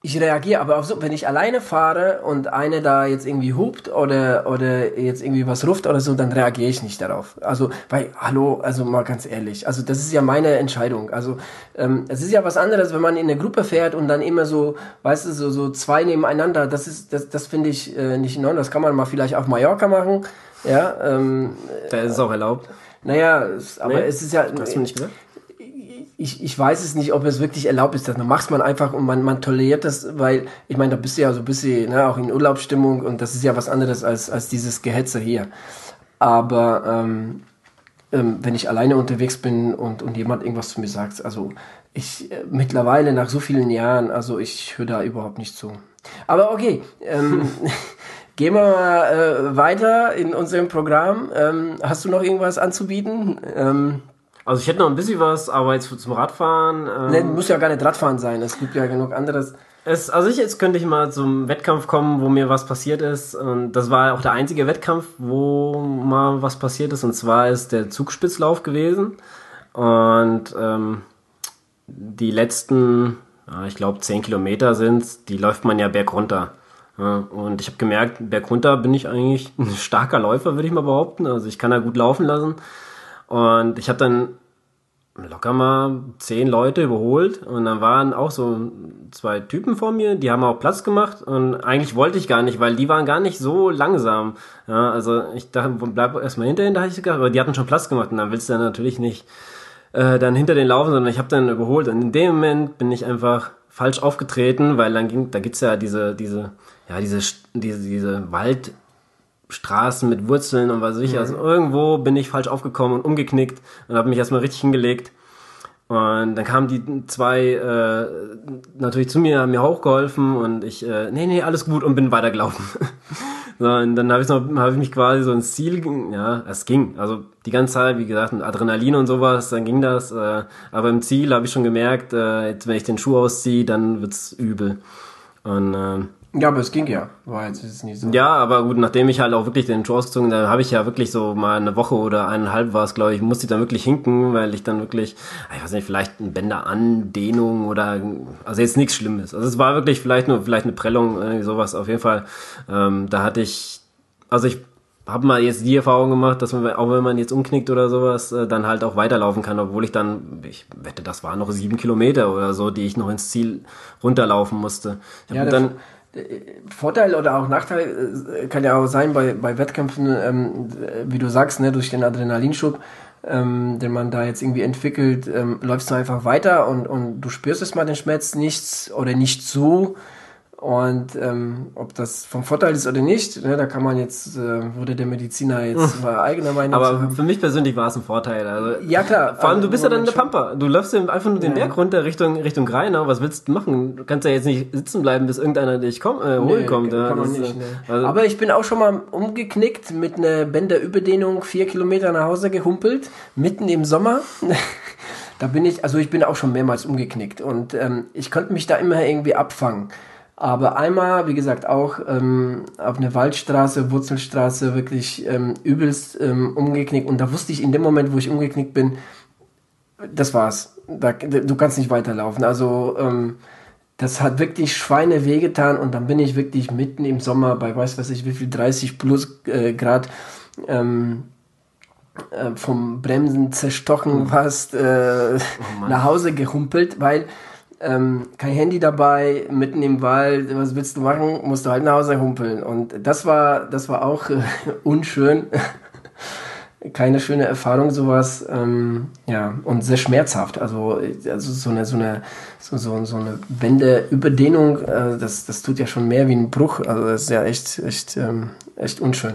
Ich reagiere aber auch so, wenn ich alleine fahre und eine da jetzt irgendwie hupt oder, oder jetzt irgendwie was ruft oder so, dann reagiere ich nicht darauf. Also, weil, hallo, also mal ganz ehrlich, also das ist ja meine Entscheidung. Also, ähm, es ist ja was anderes, wenn man in eine Gruppe fährt und dann immer so, weißt du, so, so zwei nebeneinander, das ist, das, das finde ich äh, nicht in Ordnung. Das kann man mal vielleicht auf Mallorca machen ja, ähm, da ist es auch erlaubt. Naja, es, aber nee, es ist ja. Hast du nicht gesagt? Ich, ich weiß es nicht, ob es wirklich erlaubt ist. Dann macht man einfach und man, man toleriert das, weil ich meine, da bist du ja so ein bisschen ne, auch in Urlaubsstimmung und das ist ja was anderes als, als dieses Gehetze hier. Aber ähm, ähm, wenn ich alleine unterwegs bin und, und jemand irgendwas zu mir sagt, also ich äh, mittlerweile nach so vielen Jahren, also ich höre da überhaupt nicht zu. Aber okay, ähm, Gehen wir mal äh, weiter in unserem Programm. Ähm, hast du noch irgendwas anzubieten? Ähm, also ich hätte noch ein bisschen was, aber jetzt zum Radfahren. Ähm, ne, muss ja gar nicht Radfahren sein. Es gibt ja genug anderes. Es, also ich, jetzt könnte ich mal zum Wettkampf kommen, wo mir was passiert ist. Und das war auch der einzige Wettkampf, wo mal was passiert ist. Und zwar ist der Zugspitzlauf gewesen. Und ähm, die letzten, ich glaube, zehn Kilometer sind, die läuft man ja bergunter. Ja, und ich habe gemerkt, bergunter bin ich eigentlich ein starker Läufer, würde ich mal behaupten. Also ich kann da gut laufen lassen. Und ich habe dann locker mal zehn Leute überholt und dann waren auch so zwei Typen vor mir, die haben auch Platz gemacht und eigentlich wollte ich gar nicht, weil die waren gar nicht so langsam. Ja, also ich dachte, bleib erstmal hinter ihnen, da hatte ich gedacht, aber die hatten schon Platz gemacht und dann willst du dann natürlich nicht äh, dann hinter den laufen, sondern ich habe dann überholt und in dem Moment bin ich einfach falsch aufgetreten, weil dann ging, da gibt's ja diese, diese ja, diese, diese, diese Waldstraßen mit Wurzeln und was weiß ich. Mhm. Also irgendwo bin ich falsch aufgekommen und umgeknickt und habe mich erstmal richtig hingelegt. Und dann kamen die zwei äh, natürlich zu mir, haben mir hochgeholfen und ich, äh, nee, nee, alles gut und bin weitergelaufen. so, und dann habe ich noch, habe ich mich quasi so ins Ziel, ja, es ging. Also die ganze Zeit, wie gesagt, mit Adrenalin und sowas, dann ging das. Äh, aber im Ziel habe ich schon gemerkt, äh, jetzt wenn ich den Schuh ausziehe, dann wird's übel. Und äh, ja, aber es ging ja. War jetzt ist nicht so. Ja, aber gut, nachdem ich halt auch wirklich den Show ausgezogen, da habe ich ja wirklich so mal eine Woche oder eineinhalb war es, glaube ich, musste ich dann wirklich hinken, weil ich dann wirklich, ich weiß nicht, vielleicht ein Bänderandehnung oder also jetzt nichts Schlimmes. Also es war wirklich vielleicht nur vielleicht eine Prellung, irgendwie sowas. Auf jeden Fall, ähm, da hatte ich, also ich habe mal jetzt die Erfahrung gemacht, dass man, auch wenn man jetzt umknickt oder sowas, äh, dann halt auch weiterlaufen kann, obwohl ich dann, ich wette, das waren noch sieben Kilometer oder so, die ich noch ins Ziel runterlaufen musste. Ich ja, dann Vorteil oder auch Nachteil äh, kann ja auch sein bei, bei Wettkämpfen, ähm, wie du sagst, ne, durch den Adrenalinschub, ähm, den man da jetzt irgendwie entwickelt, ähm, läufst du einfach weiter und, und du spürst es mal den Schmerz nichts oder nicht so. Und ähm, ob das vom Vorteil ist oder nicht, ne, da kann man jetzt, äh, wurde der Mediziner jetzt mal eigener Meinung Aber für mich persönlich war es ein Vorteil. Also, ja, klar. Vor allem, du bist ja dann in der Pampa. Du läufst einfach nur den ja. Berg runter Richtung, Richtung Rheinau. Was willst du machen? Du kannst ja jetzt nicht sitzen bleiben, bis irgendeiner dich komm, äh, holen nee, kommt. Kann man nicht, ne. also Aber ich bin auch schon mal umgeknickt mit einer Bänderüberdehnung vier Kilometer nach Hause gehumpelt, mitten im Sommer. da bin ich, also ich bin auch schon mehrmals umgeknickt und ähm, ich konnte mich da immer irgendwie abfangen. Aber einmal, wie gesagt, auch ähm, auf eine Waldstraße, Wurzelstraße wirklich ähm, übelst ähm, umgeknickt. Und da wusste ich in dem Moment, wo ich umgeknickt bin, das war's. Da, du kannst nicht weiterlaufen. Also ähm, das hat wirklich Schweine wehgetan und dann bin ich wirklich mitten im Sommer bei weiß was ich wie viel 30 plus äh, Grad ähm, äh, vom Bremsen zerstochen fast äh, oh nach Hause gehumpelt, weil ähm, kein Handy dabei, mitten im Wald, was willst du machen? Musst du halt nach Hause humpeln. Und das war, das war auch äh, unschön. Keine schöne Erfahrung, sowas, ähm, ja, und sehr schmerzhaft. Also, also so eine, so eine, so, so, so eine Wendeüberdehnung, äh, das, das tut ja schon mehr wie ein Bruch. Also, das ist ja echt, echt, ähm, echt unschön.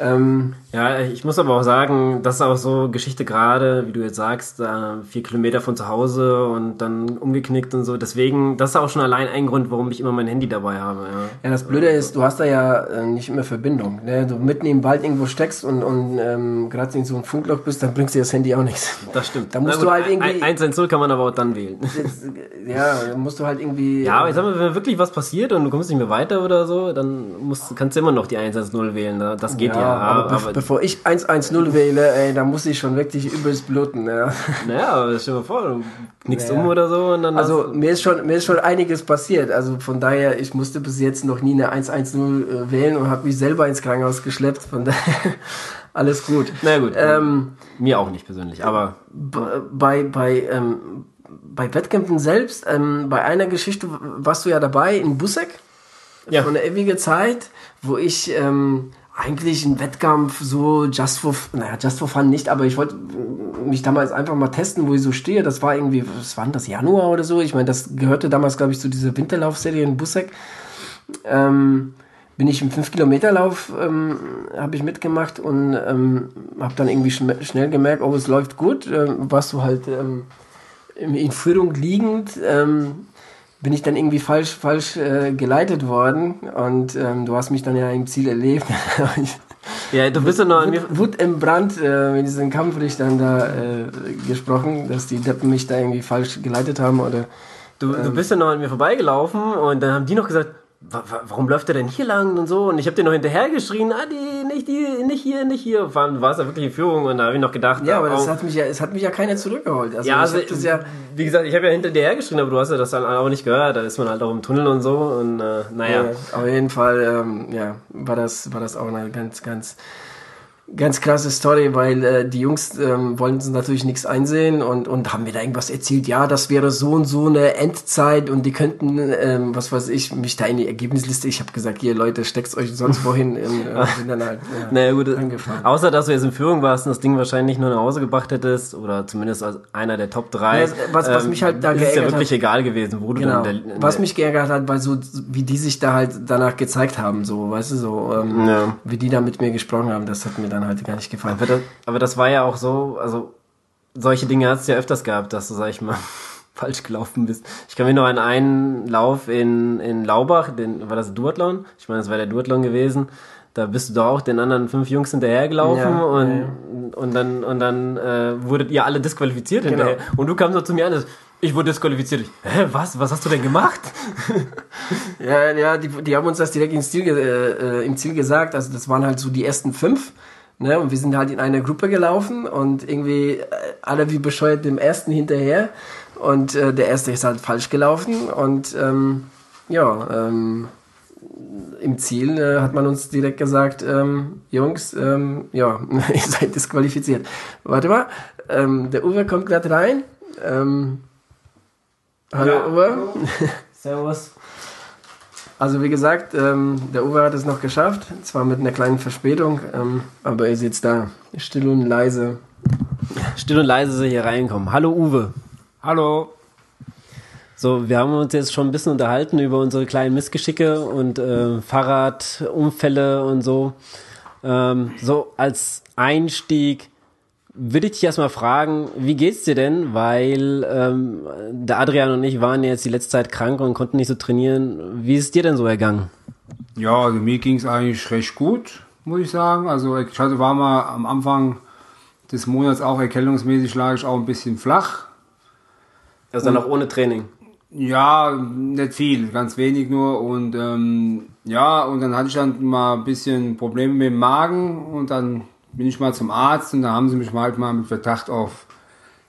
Ähm, ja, ich muss aber auch sagen, das ist auch so Geschichte gerade, wie du jetzt sagst, vier Kilometer von zu Hause und dann umgeknickt und so. Deswegen, das ist auch schon allein ein Grund, warum ich immer mein Handy dabei habe. Ja, ja das Blöde ist, du hast da ja äh, nicht immer Verbindung. Ne? Du mitten im Wald irgendwo steckst und, und ähm, gerade in so einem Funkloch bist, dann bringst dir das Handy auch nichts. Das stimmt. Da musst gut, du halt irgendwie. 110 kann man aber auch dann wählen. ja, musst du halt irgendwie. Ja, aber ich sag mal, wenn wirklich was passiert und du kommst nicht mehr weiter oder so, dann musst, kannst du immer noch die 110 wählen. Das geht ja. ja aber, aber, bevor ich 110 wähle, ey, da muss ich schon wirklich übelst bluten. Ja. Naja, aber stell dir mal vor, du knickst naja. um oder so und dann. Also mir ist schon mir ist schon einiges passiert. Also von daher, ich musste bis jetzt noch nie eine 110 äh, wählen und habe mich selber ins Krankenhaus geschleppt. Von daher alles gut. Na gut. Ähm, mir auch nicht persönlich, aber bei bei ähm, bei Wettkämpfen selbst, ähm, bei einer Geschichte warst du ja dabei in Busek ja. von der ewigen Zeit, wo ich ähm, eigentlich einen Wettkampf so just for, naja, just for fun nicht, aber ich wollte mich damals einfach mal testen, wo ich so stehe. Das war irgendwie, was war denn das, Januar oder so? Ich meine, das gehörte damals, glaube ich, zu dieser Winterlaufserie in Busseck. Ähm, bin ich im 5-Kilometer-Lauf, ähm, habe ich mitgemacht und ähm, habe dann irgendwie schn schnell gemerkt, oh, es läuft gut. Ähm, warst du halt ähm, in Führung liegend, ähm, bin ich dann irgendwie falsch, falsch äh, geleitet worden und ähm, du hast mich dann ja im Ziel erlebt. ja, du bist ja noch an mir. Wut im Brand äh, mit diesen Kampfrichtern da äh, gesprochen, dass die Deppen mich da irgendwie falsch geleitet haben oder. Du, du ähm, bist ja noch an mir vorbeigelaufen und dann haben die noch gesagt, warum läuft er denn hier lang und so? Und ich habe dir noch hinterher geschrien, die, nicht, die, nicht hier, nicht hier. Vor allem war es ja wirklich in Führung und da habe ich noch gedacht. Ja, aber das hat mich ja, es hat mich ja keiner zurückgeholt. Also ja, also, ja wie gesagt, ich habe ja hinter dir hergeschrien, aber du hast ja das dann auch nicht gehört. Da ist man halt auch im Tunnel und so und äh, naja. Ja, auf jeden Fall, ähm, ja, war das, war das auch eine ganz, ganz ganz krasse Story, weil äh, die Jungs ähm, wollten natürlich nichts einsehen und, und haben mir da irgendwas erzählt, ja, das wäre so und so eine Endzeit und die könnten, ähm, was weiß ich, mich da in die Ergebnisliste, ich habe gesagt, hier Leute, steckt's euch sonst wohin und äh, bin dann halt ja, naja, gut, angefahren. Außer, dass du jetzt in Führung warst und das Ding wahrscheinlich nur nach Hause gebracht hättest oder zumindest als einer der Top 3. Ja, was, was ähm, mich halt da ist geärgert ja wirklich hat, egal gewesen, wo genau, du dann... Der, was mich geärgert hat, weil so, wie die sich da halt danach gezeigt haben, so, weißt du, so, ähm, ja. wie die da mit mir gesprochen haben, das hat mir dann halt gar nicht gefallen. Aber das, aber das war ja auch so, also solche Dinge hat es ja öfters gehabt, dass du, sag ich mal, falsch gelaufen bist. Ich kann mich noch an einen Lauf in, in Laubach, den, war das Duathlon? Ich meine, das war der Duathlon gewesen. Da bist du doch auch den anderen fünf Jungs hinterhergelaufen ja, und, ja, ja. und dann, und dann äh, wurdet ihr alle disqualifiziert genau. hinterher. Und du kamst so zu mir an, ich wurde disqualifiziert. Hä, was? Was hast du denn gemacht? ja, ja, die, die haben uns das direkt ins Ziel, äh, äh, im Ziel gesagt. Also das waren halt so die ersten fünf. Ne? Und wir sind halt in einer Gruppe gelaufen und irgendwie äh, alle wie bescheuert dem ersten hinterher. Und äh, der erste ist halt falsch gelaufen. Und ähm, ja, ähm, im Ziel äh, hat man uns direkt gesagt, ähm, Jungs, ähm, ja, ihr seid disqualifiziert. Warte mal, ähm, der Uwe kommt gerade rein. Ähm, hallo ja, Uwe. Servus. Also wie gesagt, ähm, der Uwe hat es noch geschafft, zwar mit einer kleinen Verspätung, ähm, aber er sitzt da, still und leise. Still und leise so hier reinkommen. Hallo Uwe. Hallo. So, wir haben uns jetzt schon ein bisschen unterhalten über unsere kleinen Missgeschicke und äh, Fahrradunfälle und so. Ähm, so als Einstieg, würde ich dich erstmal fragen, wie geht's dir denn? Weil ähm, der Adrian und ich waren jetzt die letzte Zeit krank und konnten nicht so trainieren. Wie ist es dir denn so ergangen? Ja, also mir ging's eigentlich recht gut, muss ich sagen. Also ich hatte, war mal am Anfang des Monats auch erkältungsmäßig lag ich auch ein bisschen flach. Also dann auch ohne Training? Ja, nicht viel, ganz wenig nur. Und ähm, ja, und dann hatte ich dann mal ein bisschen Probleme mit dem Magen und dann bin ich mal zum Arzt und da haben sie mich mal halt mal mit Verdacht auf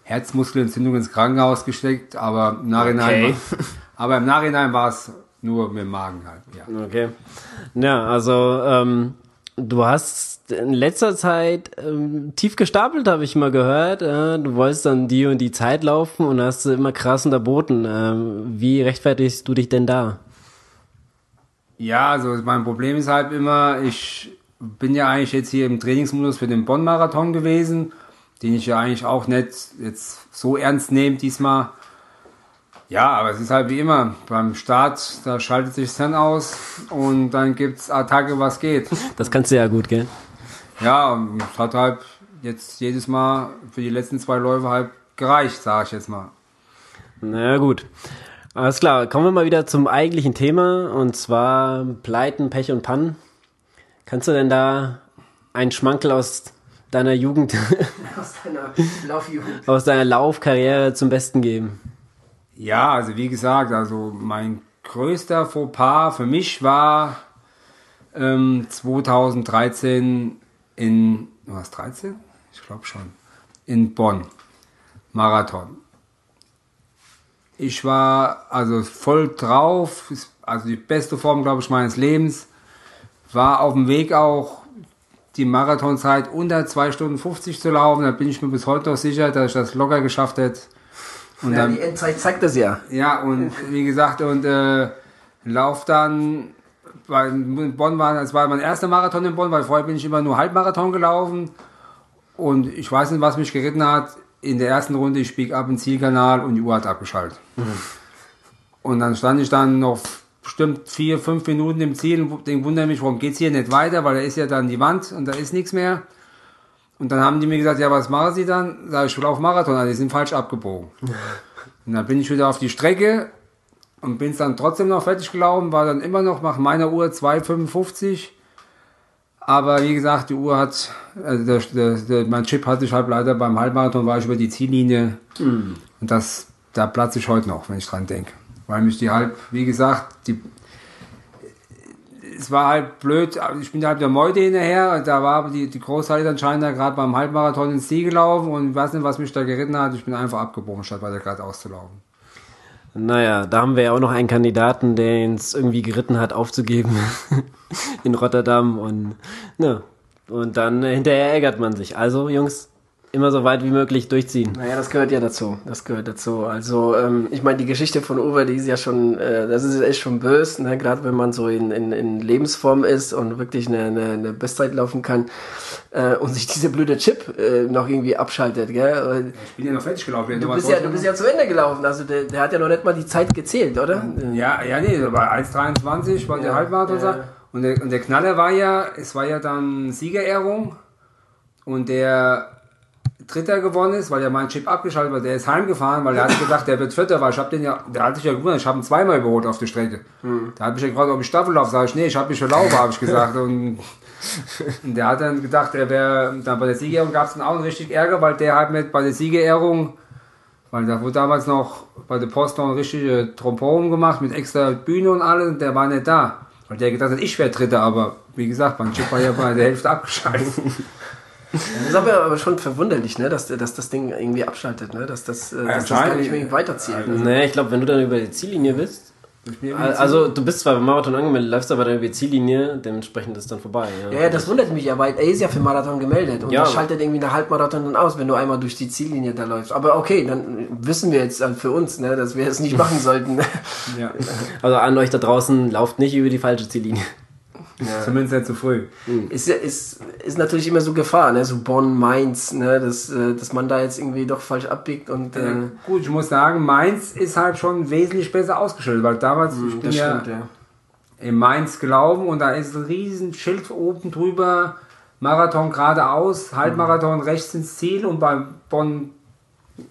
Herzmuskelentzündung ins Krankenhaus gesteckt, aber im Nachhinein, okay. war, aber im Nachhinein war es nur mit dem Magen halt. Ja. Okay. Ja, also ähm, du hast in letzter Zeit ähm, tief gestapelt, habe ich mal gehört. Äh, du wolltest dann die und die Zeit laufen und hast immer krass unterboten. Ähm, wie rechtfertigst du dich denn da? Ja, also mein Problem ist halt immer, ich bin ja eigentlich jetzt hier im Trainingsmodus für den Bonn-Marathon gewesen, den ich ja eigentlich auch nicht jetzt so ernst nehme diesmal. Ja, aber es ist halt wie immer. Beim Start, da schaltet sich Hirn aus und dann gibt's Attacke, was geht. Das kannst du ja gut, gell? ja, und es hat halt jetzt jedes Mal für die letzten zwei Läufe halt gereicht, sage ich jetzt mal. Na gut. Alles klar, kommen wir mal wieder zum eigentlichen Thema und zwar Pleiten, Pech und Pannen. Kannst du denn da einen Schmankel aus deiner Jugend, Aus deiner Laufjugend. aus deiner Laufkarriere zum Besten geben? Ja, also wie gesagt, also mein größter Fauxpas für mich war ähm, 2013 in, was 13? Ich glaube schon. In Bonn. Marathon. Ich war also voll drauf, also die beste Form, glaube ich, meines Lebens. War auf dem Weg auch die Marathonzeit unter 2 Stunden 50 zu laufen. Da bin ich mir bis heute noch sicher, dass ich das locker geschafft hätte. Und Ja, dann, die Endzeit zeigt das ja. ja, und wie gesagt, und äh, lauf dann, weil in Bonn war, das war mein erster Marathon in Bonn, weil vorher bin ich immer nur Halbmarathon gelaufen. Und ich weiß nicht, was mich geritten hat. In der ersten Runde, ich bieg ab im Zielkanal und die Uhr hat abgeschaltet. Und dann stand ich dann noch bestimmt vier, fünf Minuten im Ziel und denk, wundere mich, warum geht's hier nicht weiter, weil da ist ja dann die Wand und da ist nichts mehr. Und dann haben die mir gesagt, ja, was machen Sie dann? Sag ich, ich will auf Marathon, also die sind falsch abgebogen. Und dann bin ich wieder auf die Strecke und bin dann trotzdem noch fertig gelaufen, war dann immer noch nach meiner Uhr 2,55. Aber wie gesagt, die Uhr hat, also der, der, der, mein Chip hatte ich halt leider beim Halbmarathon, war ich über die Ziellinie. Und das, da platze ich heute noch, wenn ich dran denke. Weil mich die halb, wie gesagt, die, es war halt blöd, ich bin halt der Meute hinterher, da war die, die Großteile anscheinend da gerade beim Halbmarathon ins Ziel gelaufen und ich weiß nicht, was mich da geritten hat, ich bin einfach abgebogen, statt weiter geradeaus zu laufen. Naja, da haben wir ja auch noch einen Kandidaten, der es irgendwie geritten hat, aufzugeben in Rotterdam und, ne, und dann äh, hinterher ärgert man sich. Also, Jungs, immer so weit wie möglich durchziehen. Naja, das gehört ja dazu. Das gehört dazu. Also, ähm, ich meine, die Geschichte von Uwe, die ist ja schon, äh, das ist echt schon böse, ne? gerade wenn man so in, in, in Lebensform ist und wirklich eine, eine, eine Bestzeit laufen kann äh, und sich diese blöde Chip äh, noch irgendwie abschaltet. Gell? Ich bin ja noch fertig gelaufen. Du bist, ja, du bist ja zu Ende gelaufen, also der, der hat ja noch nicht mal die Zeit gezählt, oder? Ja, ja, nee, war 1,23 war der Halbmarathon. ja. Und, der, und der Knaller war ja, es war ja dann Siegerehrung und der Dritter gewonnen ist, weil ja mein Chip abgeschaltet war, der ist heimgefahren, weil er hat gedacht, der wird Vierter, weil ich hab den ja, der hat sich ja gewundert, ich habe ihn zweimal überholt auf der Strecke. Da hat mich ja gefragt, ob ich Staffel laufe, sag ich, nee, ich habe mich verlaufen, habe ich gesagt. Und, und der hat dann gedacht, er wäre, dann bei der Siegerehrung gab es dann auch einen richtig Ärger, weil der hat mit bei der Siegerehrung weil da wurde damals noch bei der Post noch ein richtige Trompon gemacht mit extra Bühne und alles und der war nicht da. Weil der gedacht hat, ich wäre Dritter, aber wie gesagt, mein Chip war ja bei der Hälfte abgeschaltet. Das ist aber, aber schon verwunderlich, ne? dass, dass das Ding irgendwie abschaltet, ne? dass, das, äh, dass das gar nicht mehr weiterzieht. Nee, ich glaube, wenn du dann über die Ziellinie bist, also du bist zwar beim Marathon angemeldet, läufst aber dann über die Ziellinie, dementsprechend ist dann vorbei. Ja, Ja, das wundert mich ja, weil er ist ja für Marathon gemeldet und Ja. das schaltet irgendwie nach Halbmarathon dann aus, wenn du einmal durch die Ziellinie da läufst. Aber okay, dann wissen wir jetzt halt für uns, ne, dass wir es nicht machen sollten. ja. Also an euch da draußen, lauft nicht über die falsche Ziellinie. Zumindest nicht zu früh. ist, ja- ist, ist natürlich immer so Gefahr, ne, so Bonn, Mainz, ne, dass, äh, dass man da jetzt irgendwie doch falsch abbiegt und äh, Gut, ich muss sagen, Mainz ist halt schon wesentlich besser ausgestellt, weil damals, ich bin ja, stimmt, ja. in Mainz gelaufen und da ist ein riesen Schild oben drüber, Marathon geradeaus, Halbmarathon rechts ins Ziel und bei Bonn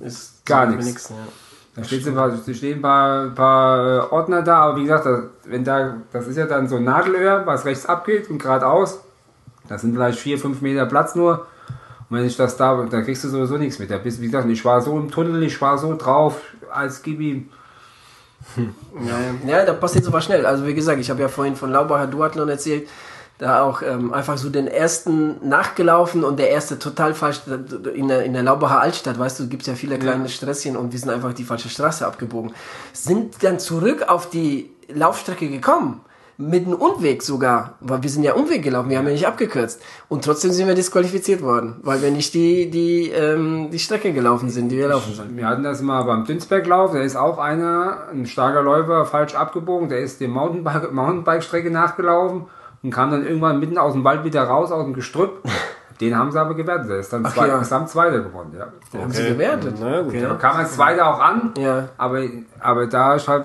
Ist Gar so nix. ja. Da steht ein paar, stehen ein paar, paar äh, Ordner da, aber wie gesagt, das, wenn da, das ist ja dann so ein Nadelöhr, was rechts abgeht und geradeaus. Das sind vielleicht vier, fünf Meter Platz nur. Und wenn ich das da, da kriegst du sowieso nichts mit. Da bist, wie gesagt, ich war so im Tunnel, ich war so drauf, als Gibi. Ja, ja, da passiert sowas schnell. Also wie gesagt, ich habe ja vorhin von Laubacher Duathlon erzählt, da auch ähm, einfach so den ersten nachgelaufen und der erste total falsch in der, in der Laubacher Altstadt, weißt du, gibt ja viele kleine Strässchen und wir sind einfach die falsche Straße abgebogen. Sind dann zurück auf die Laufstrecke gekommen. Mit einem Umweg sogar, weil wir sind ja Umweg gelaufen, wir haben ja nicht abgekürzt. Und trotzdem sind wir disqualifiziert worden, weil wir nicht die, die, ähm, die Strecke gelaufen sind, die wir laufen sollten. Wir hatten das mal beim Dünsberglauf, da ist auch einer, ein starker Läufer, falsch abgebogen, der ist die Mountainbike- Mountainbike-Strecke nachgelaufen und kam dann irgendwann mitten aus dem Wald wieder raus, aus dem Gestrüpp. Den haben sie aber gewertet, der ist dann zwei, ja. dann Zweiter geworden, ja. Haben sie gewertet. Na gut, Okay. ja. Kam als Zweiter auch an, Ja. aber, aber da ist halt,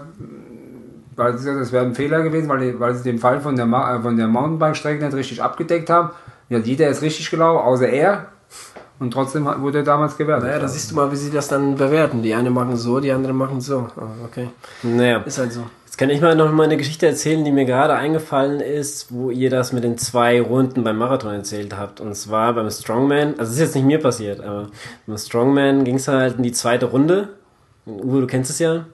weil sie gesagt, das wäre ein Fehler gewesen, weil, weil sie den Fall von der, äh, von der Mountainbike-Strecke nicht richtig abgedeckt haben. Ja, jeder ist richtig gelaufen, außer er. Und trotzdem wurde er damals gewertet. Naja, da siehst du mal, wie sie das dann bewerten. Die eine machen so, die andere machen so. Ah, okay. Naja, Ist halt so. Kann ich mal noch mal eine Geschichte erzählen, die mir gerade eingefallen ist, wo ihr das mit den zwei Runden beim Marathon erzählt habt. Und zwar beim Strongman, also es ist jetzt nicht mir passiert, aber beim Strongman ging es halt in die zweite Runde. Uwe, du kennst es ja.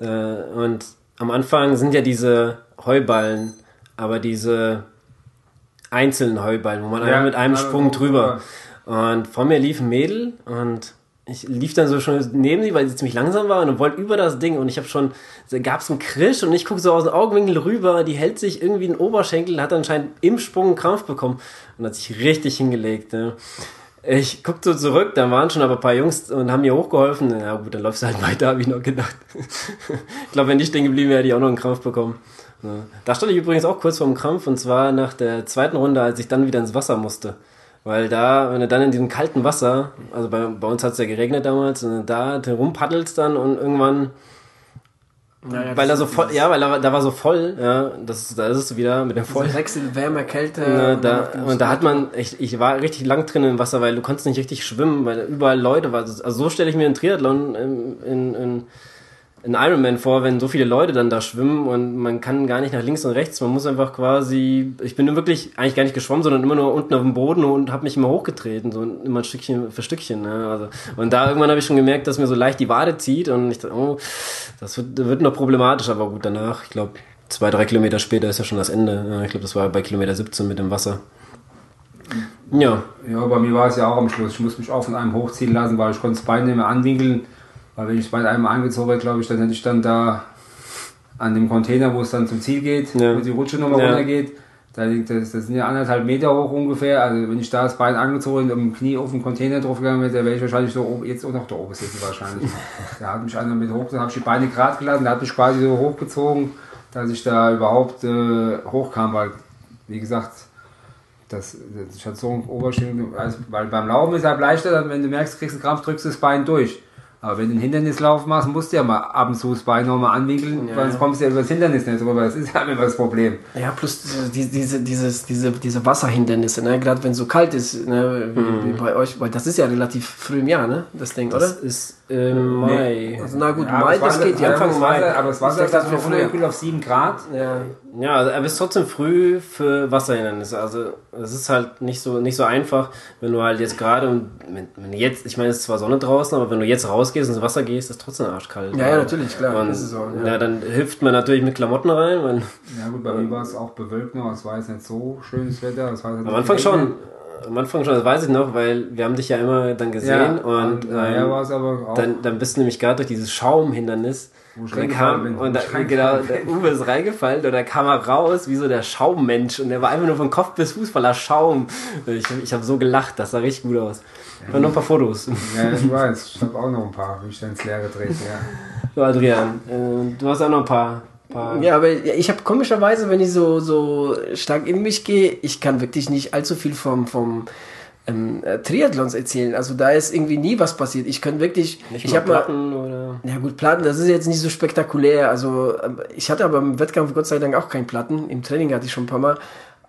Äh, Und am Anfang sind ja diese Heuballen, aber diese einzelnen Heuballen, wo man Ja, einfach mit einem Sprung drüber. Und vor mir lief ein Mädel und ich lief dann so schon neben sie, weil sie ziemlich langsam war und wollte über das Ding und ich habe schon, da gab es einen Krisch und ich gucke so aus dem Augenwinkel rüber, die hält sich irgendwie den Oberschenkel, hat anscheinend im Sprung einen Krampf bekommen und hat sich richtig hingelegt. Ne? Ich guck so zurück, da waren schon aber ein paar Jungs und haben mir hochgeholfen. Ja gut, dann läufst du halt weiter, habe ich noch gedacht. ich glaube, wenn die stehen geblieben wäre, hätte ich auch noch einen Krampf bekommen. Da stand ich übrigens auch kurz vor dem Krampf und zwar nach der zweiten Runde, als ich dann wieder ins Wasser musste. Weil da, wenn du dann in diesem kalten Wasser, also bei, bei uns hat es ja geregnet damals, und da rumpaddelst dann und irgendwann, Naja, weil da so voll, ja, weil da, war- da war so voll, ja, das, da ist es wieder mit dem voll. Wechsel, Wärme, Kälte. Ne, und da, dann- und da hat man, ich, ich war richtig lang drin im Wasser, weil du konntest nicht richtig schwimmen, weil überall Leute waren. Also so stelle ich mir einen Triathlon in, in, in, in Ironman vor, wenn so viele Leute dann da schwimmen und man kann gar nicht nach links und rechts, man muss einfach quasi, ich bin wirklich eigentlich gar nicht geschwommen, sondern immer nur unten auf dem Boden und habe mich immer hochgetreten, so immer ein Stückchen für Stückchen. Ne? Also, und da irgendwann habe ich schon gemerkt, dass mir so leicht die Wade zieht und ich dachte, oh, das wird, wird noch problematisch, aber gut, danach, ich glaube, zwei, drei Kilometer später ist ja schon das Ende. Ja, Ich glaube, das war bei Kilometer 17 mit dem Wasser. Ja, Ja, bei mir war es ja auch am Schluss. Ich musste mich auch von einem hochziehen lassen, weil ich konnte das Bein nicht mehr anwinkeln. Weil wenn ich das Bein einmal angezogen hätte, glaube ich, dann hätte ich dann da an dem Container, wo es dann zum Ziel geht, Ja. wo die Rutsche nochmal Ja. runtergeht, da liegt das, das sind ja anderthalb Meter hoch ungefähr. Also wenn ich da das Bein angezogen und mit dem Knie auf den Container drauf gegangen wäre, wäre ich wahrscheinlich so oben, jetzt auch noch da oben sitzen wahrscheinlich. da hat mich einer mit hoch, dann habe ich die Beine gerade gelassen, der hat mich quasi so hochgezogen, dass ich da überhaupt äh, hochkam, weil, wie gesagt, das, das, ich hatte so einen Oberschenkel, also, weil beim Laufen ist es halt leichter, wenn du merkst, du kriegst einen Krampf, drückst du das Bein durch. Aber wenn du einen Hindernislauf machst, musst du ja mal ab und zu das Bein nochmal anwinkeln, Ja, weil sonst ja. kommst du ja über das Hindernis nicht drüber. Das ist halt immer das Problem. Ja, plus diese, diese, dieses, diese, diese Wasserhindernisse, ne? gerade wenn es so kalt ist, ne? wie, wie bei euch, weil das ist ja relativ früh im Jahr, ne? das Ding, das oder? ist im Mai. Also, na gut, Ja, aber Mai, das das Wasser- geht ja. aber Anfang das Mai. Wasser, aber das Wasser ist das früher. runtergekühlt auf 7 Grad. Ja. Ja, also er ist trotzdem früh für Wasserhindernisse. Also es ist halt nicht so nicht so einfach, wenn du halt jetzt gerade und wenn, wenn du jetzt, ich meine, es ist zwar Sonne draußen, aber wenn du jetzt rausgehst und ins Wasser gehst, ist es trotzdem arschkalt. Ja, ja, natürlich, klar, das ist so, ja. ja. dann hilft man natürlich mit Klamotten rein. Weil, Ja gut, bei mir war es auch bewölkt noch, es war jetzt nicht so schönes Wetter. Es war halt am Anfang schon. Am Anfang schon, das weiß ich noch, weil wir haben dich ja immer dann gesehen Ja, und und ähm, war es aber auch. dann, dann bist du nämlich gerade durch dieses Schaumhindernis. Und, dann kam, bin, und da, genau, der Uwe ist reingefallen und da kam er raus wie so der Schaummensch und der war einfach nur von Kopf bis Fuß voller Schaum. Ich, ich habe so gelacht, das sah richtig gut aus. Und noch ein paar Fotos. ja, ich weiß, ich habe auch noch ein paar, wie ich dann ins Leere drehe. Ja. So, Adrian, äh, du hast auch noch ein paar. paar Ja, aber ich habe komischerweise, wenn ich so, so stark in mich gehe, ich kann wirklich nicht allzu viel vom, vom ähm, äh, Triathlons erzählen. Also da ist irgendwie nie was passiert. Ich kann wirklich, nicht ich mal habe mal, Platten oder. ja gut, Platten, das ist jetzt nicht so spektakulär. Also ähm, ich hatte aber im Wettkampf Gott sei Dank auch keinen Platten. Im Training hatte ich schon ein paar Mal.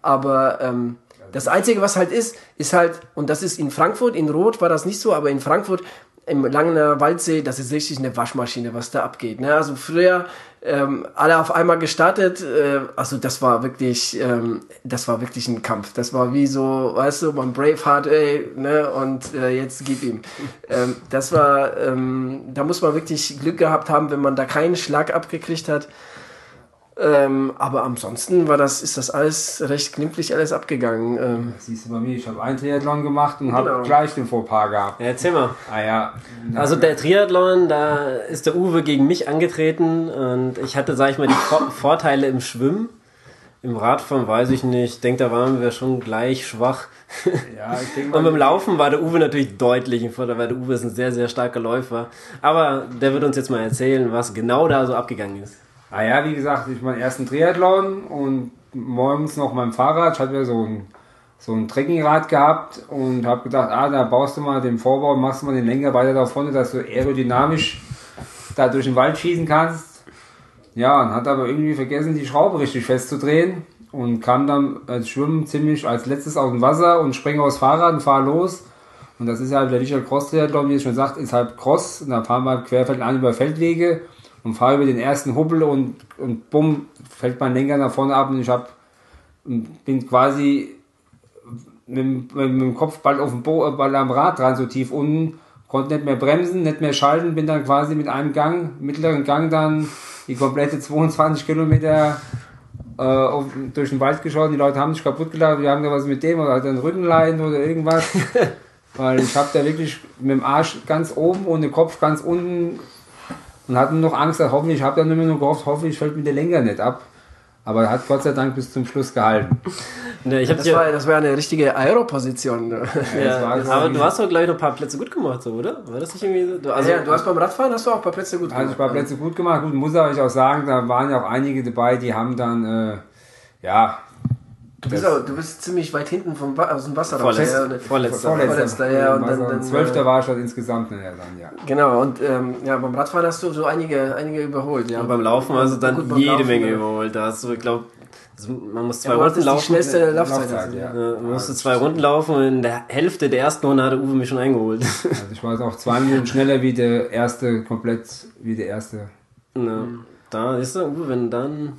Aber ähm, das Einzige, was halt ist, ist halt, und das ist in Frankfurt, in Rot war das nicht so, aber in Frankfurt im Langener Waldsee, das ist richtig eine Waschmaschine, was da abgeht. Ne? Also früher ähm, alle auf einmal gestartet, äh, also das war wirklich, ähm, das war wirklich ein Kampf. Das war wie so, weißt du, man Braveheart, ey, ne, und äh, jetzt gib ihm. Ähm, das war, ähm, da muss man wirklich Glück gehabt haben, wenn man da keinen Schlag abgekriegt hat. Ähm, aber ansonsten war das, ist das alles recht glimpflich alles abgegangen. Ähm, siehst du bei mir, ich habe einen Triathlon gemacht und habe Genau. gleich den Fauxpas gehabt. Ja, erzähl mal. Ah ja. Also der Triathlon, da ist der Uwe gegen mich angetreten und ich hatte, sag ich mal, die Vor Vorteile im Schwimmen. Im Radfahren weiß ich nicht. Ich denke, da waren wir schon gleich schwach. ja, ich denke Und beim Laufen war der Uwe natürlich deutlich im Vorteil, weil der Uwe ist ein sehr, sehr starker Läufer. Aber der wird uns jetzt mal erzählen, was genau da so abgegangen ist. Ah ja, wie gesagt, ich meinen ersten Triathlon und morgens noch mein Fahrrad. Ich hatte ja so ein, so ein Trekkingrad gehabt und habe gedacht, ah, da baust du mal den Vorbau, machst du mal den Lenker weiter da vorne, dass du aerodynamisch da durch den Wald schießen kannst. Ja, und hat aber irgendwie vergessen, die Schraube richtig festzudrehen. und kam dann als Schwimmen ziemlich als letztes aus dem Wasser und springe aufs Fahrrad und fahre los. Und das ist halt der Richard Cross Triathlon, wie ich schon sagt, ist halt Cross. Und da fahren wir querfeldein über Feldwege und fahre über den ersten Hubbel und, und bumm, fällt mein Lenker nach vorne ab und ich hab, bin quasi mit, mit, mit dem Kopf bald auf dem Bo bald am Rad dran, so tief unten, konnte nicht mehr bremsen, nicht mehr schalten, bin dann quasi mit einem Gang, mittleren Gang dann die komplette 22 Kilometer äh, auf, durch den Wald geschaut. Die Leute haben sich kaputt gelacht, wir haben da was mit dem oder hat einen Rückenleiden oder irgendwas. Weil ich habe da wirklich mit dem Arsch ganz oben und den Kopf ganz unten und hatte noch Angst, dass hoffentlich, ich habe dann immer nur gehofft, hoffentlich fällt mir der Lenker nicht ab. Aber er hat Gott sei Dank bis zum Schluss gehalten. Ne, ich das, war, das war eine richtige Aero-Position. Ne? Ja, aber du hast doch gleich noch ein paar Plätze gut gemacht, so, oder? War das nicht irgendwie so? Du, also, ja, du hast beim Radfahren hast du auch ein paar Plätze gut gemacht. Also ein paar Plätze gut gemacht. Gut, muss aber ich auch sagen, da waren ja auch einige dabei, die haben dann, äh, ja, Du bist, auch, du bist ziemlich weit hinten vom, aus dem Wasser raus. Vorletzter. Vorletzter. Vorletzter, ja. Und dann, dann, Zwölfter war schon insgesamt ja, dann, ja. Genau, und ähm, ja, beim Radfahren hast du so einige, einige überholt. Ja. Und beim Laufen also dann Gut, jede Laufen, Menge ja. überholt. Da hast du, ich glaube, man muss zwei ja, Runden laufen. Die schnellste Laufzeit. Laufzeit ja. ja. Man musste zwei Runden laufen und in der Hälfte der ersten Runde hatte Uwe mich schon eingeholt. Also ich war auch zwei Minuten schneller wie der erste, komplett wie der erste. Ja. Da ist er, Uwe, wenn dann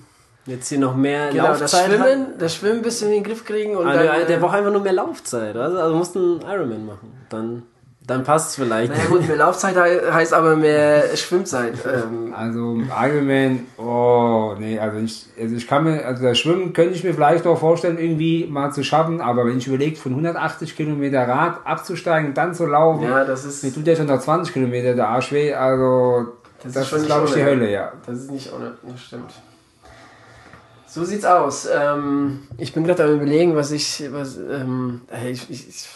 Jetzt hier noch mehr genau, Laufzeit. Das Schwimmen, hat. das Schwimmen ein bisschen in den Griff kriegen und also, dann, der braucht einfach nur mehr Laufzeit. Also, also musst einen Ironman machen. Dann, dann passt es vielleicht. Na ja, gut, mehr Laufzeit heißt aber mehr Schwimmzeit. Ähm. Also Ironman, oh, nee, also ich, also ich kann mir, also das Schwimmen könnte ich mir vielleicht auch vorstellen, irgendwie mal zu schaffen, aber wenn ich überlege, von 180 Kilometer Rad abzusteigen und dann zu laufen, ja, das ist. Mir tut ja schon nach 20 Kilometer der Arsch weh, also das, das ist, ist glaube ich, die Hölle, ja. Das ist nicht ohne, das stimmt. So sieht's aus. Ähm, ich bin gerade am überlegen, was ich, was, ähm, ich, ich,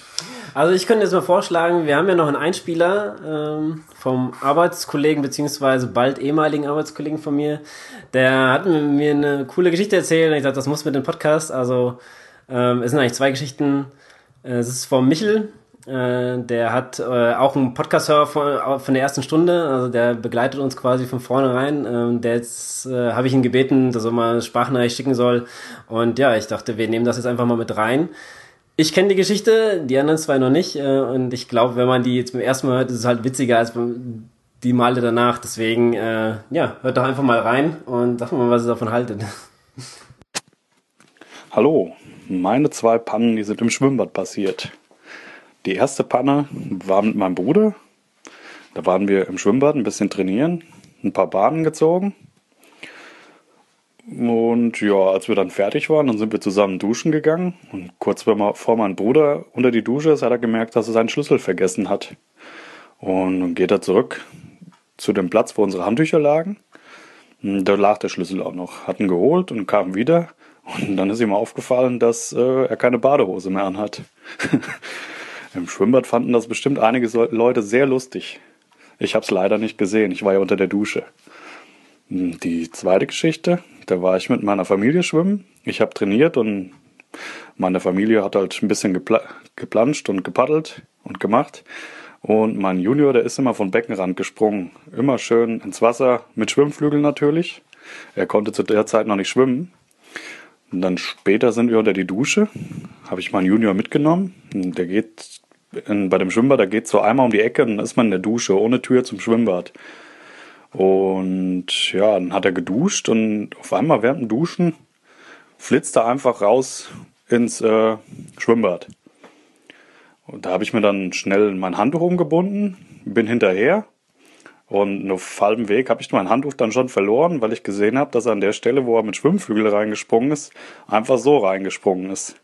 also ich könnte jetzt mal vorschlagen, wir haben ja noch einen Einspieler ähm, vom Arbeitskollegen beziehungsweise bald ehemaligen Arbeitskollegen von mir. Der hat mir eine coole Geschichte erzählt und ich dachte, das muss mit dem Podcast. Also ähm, es sind eigentlich zwei Geschichten. Äh, es ist vom Michel, äh, der hat äh, auch einen Podcast-Hörer von, von der ersten Stunde, also der begleitet uns quasi von vornherein. Ähm, der jetzt äh, habe ich ihn gebeten, dass er mal Sprachnachricht schicken soll. Und ja, ich dachte, wir nehmen das jetzt einfach mal mit rein. Ich kenne die Geschichte, die anderen zwei noch nicht. Äh, und ich glaube, wenn man die jetzt beim ersten Mal hört, ist es halt witziger als die Male danach. Deswegen, äh, ja, hört doch einfach mal rein und sagt mal, was ihr davon haltet. Hallo, meine zwei Pannen, die sind im Schwimmbad passiert. Die erste Panne war mit meinem Bruder. Da waren wir im Schwimmbad ein bisschen trainieren, ein paar Bahnen gezogen. Und ja, als wir dann fertig waren, dann sind wir zusammen duschen gegangen. Und kurz bevor mein Bruder unter die Dusche ist, hat er gemerkt, dass er seinen Schlüssel vergessen hat. Und dann geht er zurück zu dem Platz, wo unsere Handtücher lagen. Und da lag der Schlüssel auch noch. Hat ihn geholt und kam wieder. Und dann ist ihm aufgefallen, dass äh, er keine Badehose mehr anhat. Im Schwimmbad fanden das bestimmt einige Leute sehr lustig. Ich habe es leider nicht gesehen, ich war ja unter der Dusche. Hm, die zweite Geschichte, da war ich mit meiner Familie schwimmen. Ich habe trainiert und meine Familie hat halt ein bisschen gepla geplanscht und gepaddelt und gemacht. Und mein Junior, der ist immer von Beckenrand gesprungen. Immer schön ins Wasser, mit Schwimmflügeln natürlich. Er konnte zu der Zeit noch nicht schwimmen. Und dann später sind wir unter die Dusche. Habe ich meinen Junior mitgenommen. Der geht in, bei dem Schwimmbad, da geht so einmal um die Ecke dann ist man in der Dusche, ohne Tür zum Schwimmbad. Und ja, dann hat er geduscht und auf einmal während dem Duschen flitzt er einfach raus ins äh, Schwimmbad. Und da habe ich mir dann schnell mein Handtuch umgebunden, bin hinterher und auf halbem Weg habe ich mein Handtuch dann schon verloren, weil ich gesehen habe, dass er an der Stelle, wo er mit Schwimmflügel reingesprungen ist, einfach so reingesprungen ist.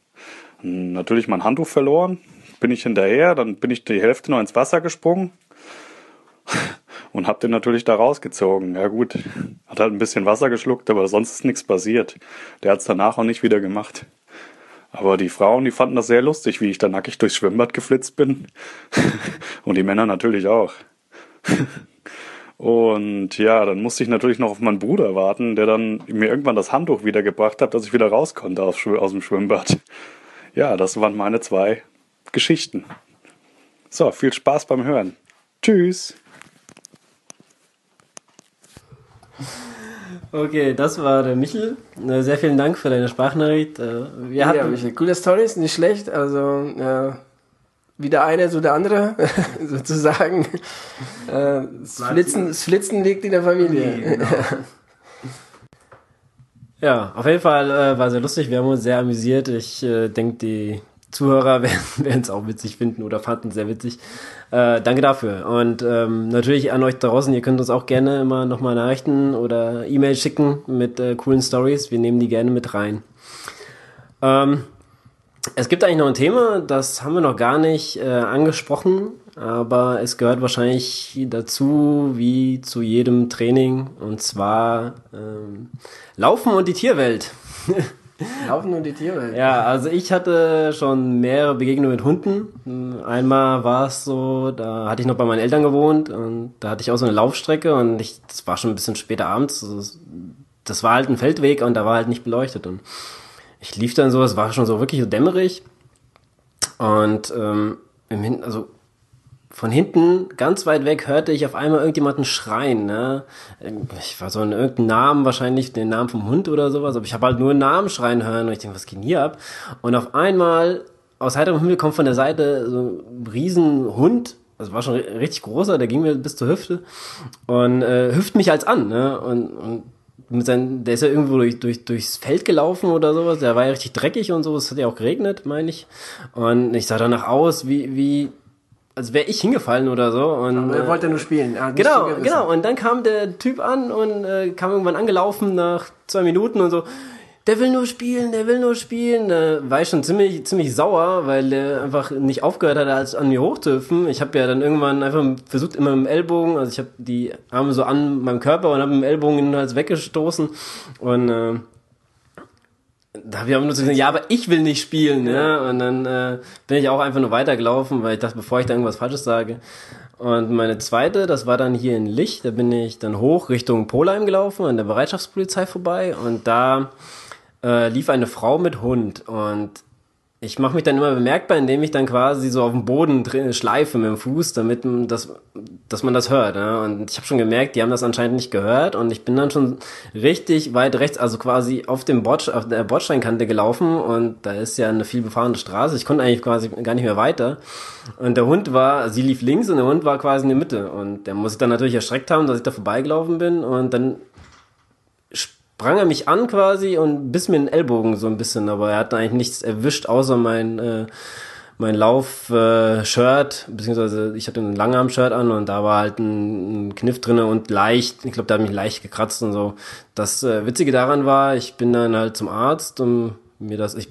Natürlich mein Handtuch verloren, bin ich hinterher, dann bin ich die Hälfte noch ins Wasser gesprungen und hab den natürlich da rausgezogen. Ja gut, hat halt ein bisschen Wasser geschluckt, aber sonst ist nichts passiert. Der hat's danach auch nicht wieder gemacht. Aber die Frauen, die fanden das sehr lustig, wie ich da nackig durchs Schwimmbad geflitzt bin. und die Männer natürlich auch. Und ja, dann musste ich natürlich noch auf meinen Bruder warten, der dann mir irgendwann das Handtuch wiedergebracht hat, dass ich wieder raus konnte aus dem Schwimmbad. Ja, das waren meine zwei Geschichten. So, viel Spaß beim Hören. Tschüss. Okay, das war der Michel. Äh, Sehr vielen Dank für deine Sprachnachricht. Äh, Wir Ja, hatten, Michael, coole Stories, nicht schlecht. Also, äh, wie der eine, so der andere, sozusagen. Äh, das, Flitzen, das Flitzen liegt in der Familie. ja, auf jeden Fall äh, war sehr lustig. Wir haben uns sehr amüsiert. Ich äh, denke, die Zuhörer werden es auch witzig finden oder fanden sehr witzig. Äh, danke dafür. Und ähm, natürlich an euch draußen, ihr könnt uns auch gerne immer nochmal Nachrichten oder E-Mail schicken mit äh, coolen Stories. Wir nehmen die gerne mit rein. Ähm, es gibt eigentlich noch ein Thema, das haben wir noch gar nicht äh, angesprochen, aber es gehört wahrscheinlich dazu, wie zu jedem Training, und zwar ähm, Laufen und die Tierwelt. Laufen und die Tiere. Ja, also ich hatte schon mehrere Begegnungen mit Hunden. Einmal war es so, da hatte ich noch bei meinen Eltern gewohnt und da hatte ich auch so eine Laufstrecke und ich, das war schon ein bisschen später abends. Das war halt ein Feldweg und da war halt nicht beleuchtet und ich lief dann so, es war schon so wirklich so dämmerig und ähm, im Hin also von hinten, ganz weit weg, hörte ich auf einmal irgendjemanden schreien. Ne? Ich war so in irgendeinem Namen, wahrscheinlich den Namen vom Hund oder sowas, aber ich habe halt nur einen Namen schreien hören und ich denke, was geht hier ab? Und auf einmal, aus heiterem Himmel kommt von der Seite so ein riesen Hund, also war schon ri- richtig großer, der ging mir bis zur Hüfte und äh, hüpft mich als an. Ne? Und, und mit seinen, der ist ja irgendwo durch, durch, durchs Feld gelaufen oder sowas, der war ja richtig dreckig und so, es hat ja auch geregnet, meine ich. Und ich sah danach aus, wie, wie, als wäre ich hingefallen oder so. Und, Aber er äh, wollte nur spielen. Er hat nicht Genau, genau. Und dann kam der Typ an und äh, kam irgendwann angelaufen nach zwei Minuten und so. Der will nur spielen, der will nur spielen. Da war ich schon ziemlich, ziemlich sauer, weil der einfach nicht aufgehört hat, als an mir hochzuhüpfen. Ich habe ja dann irgendwann einfach versucht, immer mit dem Ellbogen, also ich habe die Arme so an meinem Körper und habe mit dem Ellbogen ihn halt weggestoßen. Und äh, da habe ich auch nur so gesagt, ja, aber ich will nicht spielen, ja. Und dann äh, bin ich auch einfach nur weitergelaufen, weil ich dachte, bevor ich da irgendwas Falsches sage. Und meine zweite, das war dann hier in Licht, da bin ich dann hoch Richtung Polheim gelaufen, an der Bereitschaftspolizei vorbei und da äh, lief eine Frau mit Hund und ich mache mich dann immer bemerkbar, indem ich dann quasi so auf dem Boden schleife mit dem Fuß, damit das, dass man das hört. Ja? Und ich habe schon gemerkt, die haben das anscheinend nicht gehört und ich bin dann schon richtig weit rechts, also quasi auf dem Bord, auf der Bordsteinkante gelaufen und da ist ja eine viel befahrene Straße. Ich konnte eigentlich quasi gar nicht mehr weiter. Und der Hund war, sie lief links und der Hund war quasi in der Mitte. Und der muss sich dann natürlich erschreckt haben, dass ich da vorbeigelaufen bin und dann sprang er mich an quasi und biss mir den Ellbogen so ein bisschen, aber er hat eigentlich nichts erwischt, außer mein, äh, mein Lauf-Shirt, beziehungsweise ich hatte ein Langarm-Shirt an und da war halt ein, ein Kniff drinne und leicht, ich glaube, der hat mich leicht gekratzt und so. Das äh, Witzige daran war, ich bin dann halt zum Arzt, um mir das, ich,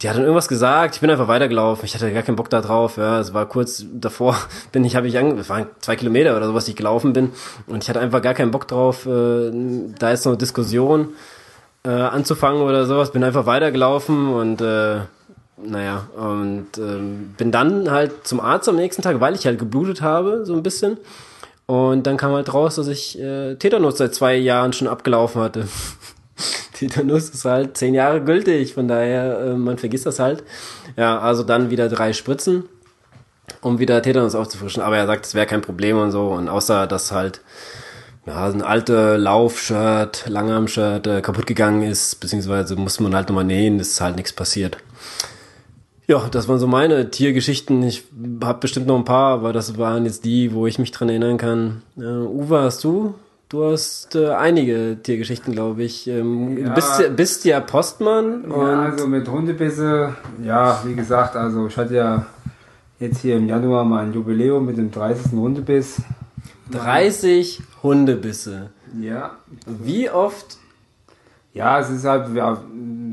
die hat dann irgendwas gesagt, ich bin einfach weitergelaufen, ich hatte gar keinen Bock da drauf, ja, es war kurz davor, bin ich, habe ich ange, waren zwei Kilometer oder sowas, die ich gelaufen bin und ich hatte einfach gar keinen Bock drauf, äh, da ist noch eine Diskussion äh, anzufangen oder sowas, bin einfach weitergelaufen und äh, naja, und ähm, bin dann halt zum Arzt am nächsten Tag, weil ich halt geblutet habe, so ein bisschen. Und dann kam halt raus, dass ich äh, Tetanus seit zwei Jahren schon abgelaufen hatte. Tetanus ist halt zehn Jahre gültig, von daher, äh, man vergisst das halt. Ja, also dann wieder drei Spritzen, um wieder Tetanus aufzufrischen. Aber er sagt, es wäre kein Problem und so. Und außer, dass halt ja, ein alte Laufshirt, Langarm-Shirt äh, kaputt gegangen ist, beziehungsweise muss man halt nochmal nähen, ist halt nichts passiert. Ja, das waren so meine Tiergeschichten. Ich habe bestimmt noch ein paar, aber das waren jetzt die, wo ich mich dran erinnern kann. Äh, Uwe, hast du? Du hast äh, einige Tiergeschichten, glaube ich. Ähm, Ja. Du bist, ja- bist ja Postmann und Ja, also mit Hundebisse, ja, wie gesagt, also ich hatte ja jetzt hier im Januar mein Jubiläum mit dem 30. Hundebiss. 30 Hundebisse. Ja. Wie oft? Ja, es ist halt ja,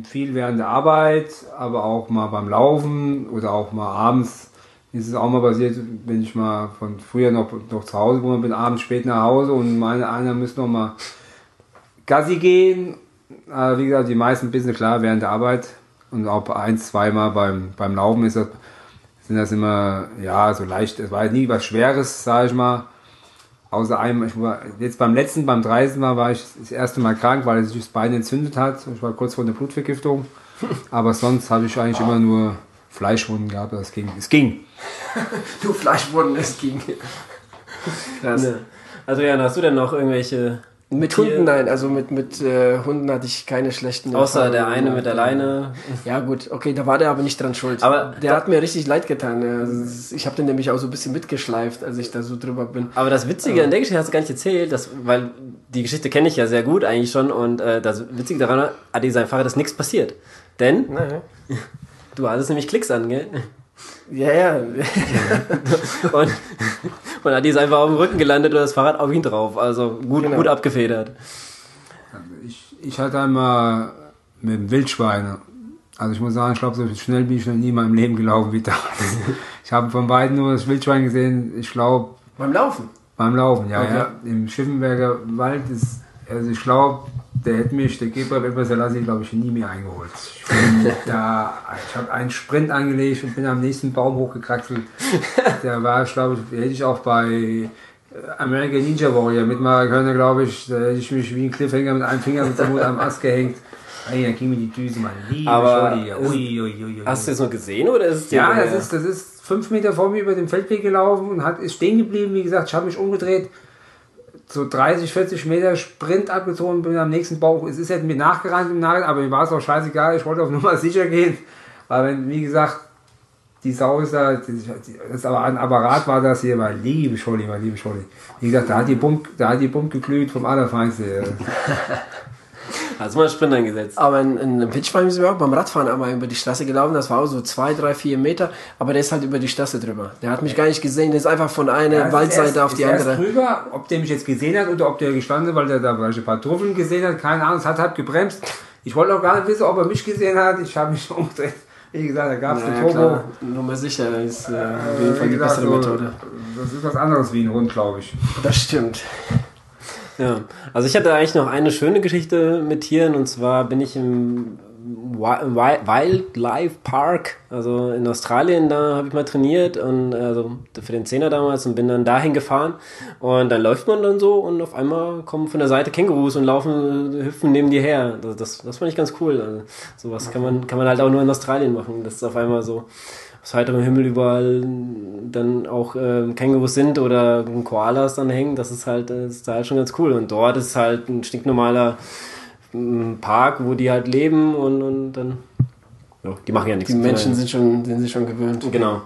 viel während der Arbeit, aber auch mal beim Laufen oder auch mal abends ist es auch mal passiert, wenn ich mal von früher noch, noch zu Hause wohne, bin abends spät nach Hause und meine, einer müsste noch mal Gassi gehen. Aber wie gesagt, die meisten Bissen klar während der Arbeit und auch ein, zweimal beim, beim Laufen ist das, sind das immer, ja, so leicht, es war halt nie was Schweres, sage ich mal. Außer einem, ich war jetzt beim letzten, beim 30. Mal war ich das erste Mal krank, weil es sich das Bein entzündet hat. Ich war kurz vor der Blutvergiftung. Aber sonst habe ich eigentlich immer nur Fleischwunden gehabt. Das ging. Es ging. Du Fleischwunden, es ging. Krass. Ne. Also Jan, hast du denn noch irgendwelche Mit Tier- Hunden nein, also mit, mit äh, Hunden hatte ich keine schlechten Außer der Erfahrungen. eine mit der Leine. Ja gut, okay, da war der aber nicht dran schuld. Aber der hat mir richtig leid getan. Also, Ich habe den nämlich auch so ein bisschen mitgeschleift, als ich da so drüber bin. Aber das Witzige an der Geschichte hast du gar nicht erzählt, dass, weil die Geschichte kenne ich ja sehr gut eigentlich schon und äh, das Witzige daran Adi sein Fahrrad ist nichts passiert. Denn Naja. Du hattest nämlich Klicks an, gell? Ja, ja. Und, und Adi ist einfach auf dem Rücken gelandet und das Fahrrad auf ihn drauf. Also gut, Genau. gut abgefedert. Ich, ich hatte einmal mit dem Wildschwein, also ich muss sagen, ich glaube, so schnell bin ich noch nie in meinem Leben gelaufen wie damals. ich habe von beiden nur das Wildschwein gesehen, ich glaube, Beim Laufen. beim Laufen, ja, Okay. ja. Im Schiffenberger Wald ist, also ich glaube, der hätte mich, der Geber Weber glaube ich, nie mehr eingeholt. Ich, bin da, ich habe einen Sprint angelegt und bin am nächsten Baum hochgekraxelt. Der war, ich glaube, hätte ich auch bei äh, American Ninja Warrior mitmachen können, glaube ich. Da hätte ich mich wie ein Cliffhanger mit einem Finger mit dem Mund am Ast gehängt. Ey, da ging mir die Düse, meine liebe Aber Ui, ui, ui. Hast du das noch gesehen oder ist es Ja, das ist, das ist fünf Meter vor mir über den Feldweg gelaufen und hat, ist stehen geblieben. Wie gesagt, ich habe mich umgedreht, so 30, 40 Meter Sprint abgezogen, bin am nächsten Bauch. Es ist jetzt mir nachgerannt im Nachhinein, aber mir war es auch scheißegal. Ich wollte auf Nummer sicher gehen, weil wenn, wie gesagt, die Sau ist da, das aber ein Apparat war das hier, war liebe Scholli, mein liebe Scholli. Wie gesagt, da hat die Bump, da hat die Bump geglüht vom Allerfeinste. Hast du mal einen Sprint angesetzt? Aber in, in Wildschwein sind wir auch beim Radfahren einmal über die Straße gelaufen. Das war auch so zwei, drei, vier Meter. Aber der ist halt über die Straße drüber. Der hat mich gar nicht gesehen. Der ist einfach von einer Ja, ist Waldseite erst- auf die ist andere. drüber, ob der mich jetzt gesehen hat oder ob der gestanden, weil der da vielleicht ein paar Trüffeln gesehen hat, keine Ahnung, es hat halt gebremst. Ich wollte auch gar nicht wissen, ob er mich gesehen hat. Ich habe mich umgedreht. Wie gesagt, da gab es Ja, eine Turbo. klar. Nummer sicher ist äh, auf jeden Fall die gesagt, bessere so, Methode. Das ist was anderes wie ein Hund, glaube ich. Das stimmt. Ja, also ich hatte eigentlich noch eine schöne Geschichte mit Tieren und zwar bin ich im Wi- Wi- Wildlife Park, also in Australien, da habe ich mal trainiert und also für den Zehner damals und bin dann dahin gefahren und dann läuft man dann so und auf einmal kommen von der Seite Kängurus und laufen, hüpfen neben dir her. Das, das, das fand ich ganz cool. Also, sowas kann man, kann man halt auch nur in Australien machen, dass auf einmal so aus heiterem Himmel überall dann auch äh, Kängurus sind oder Koalas dann hängen, das ist halt, das ist halt schon ganz cool. Und dort ist halt ein stinknormaler ähm, Park, wo die halt leben und, und dann, ja, die machen ja nichts. Die Menschen sind schon, sind sich schon gewöhnt. Genau.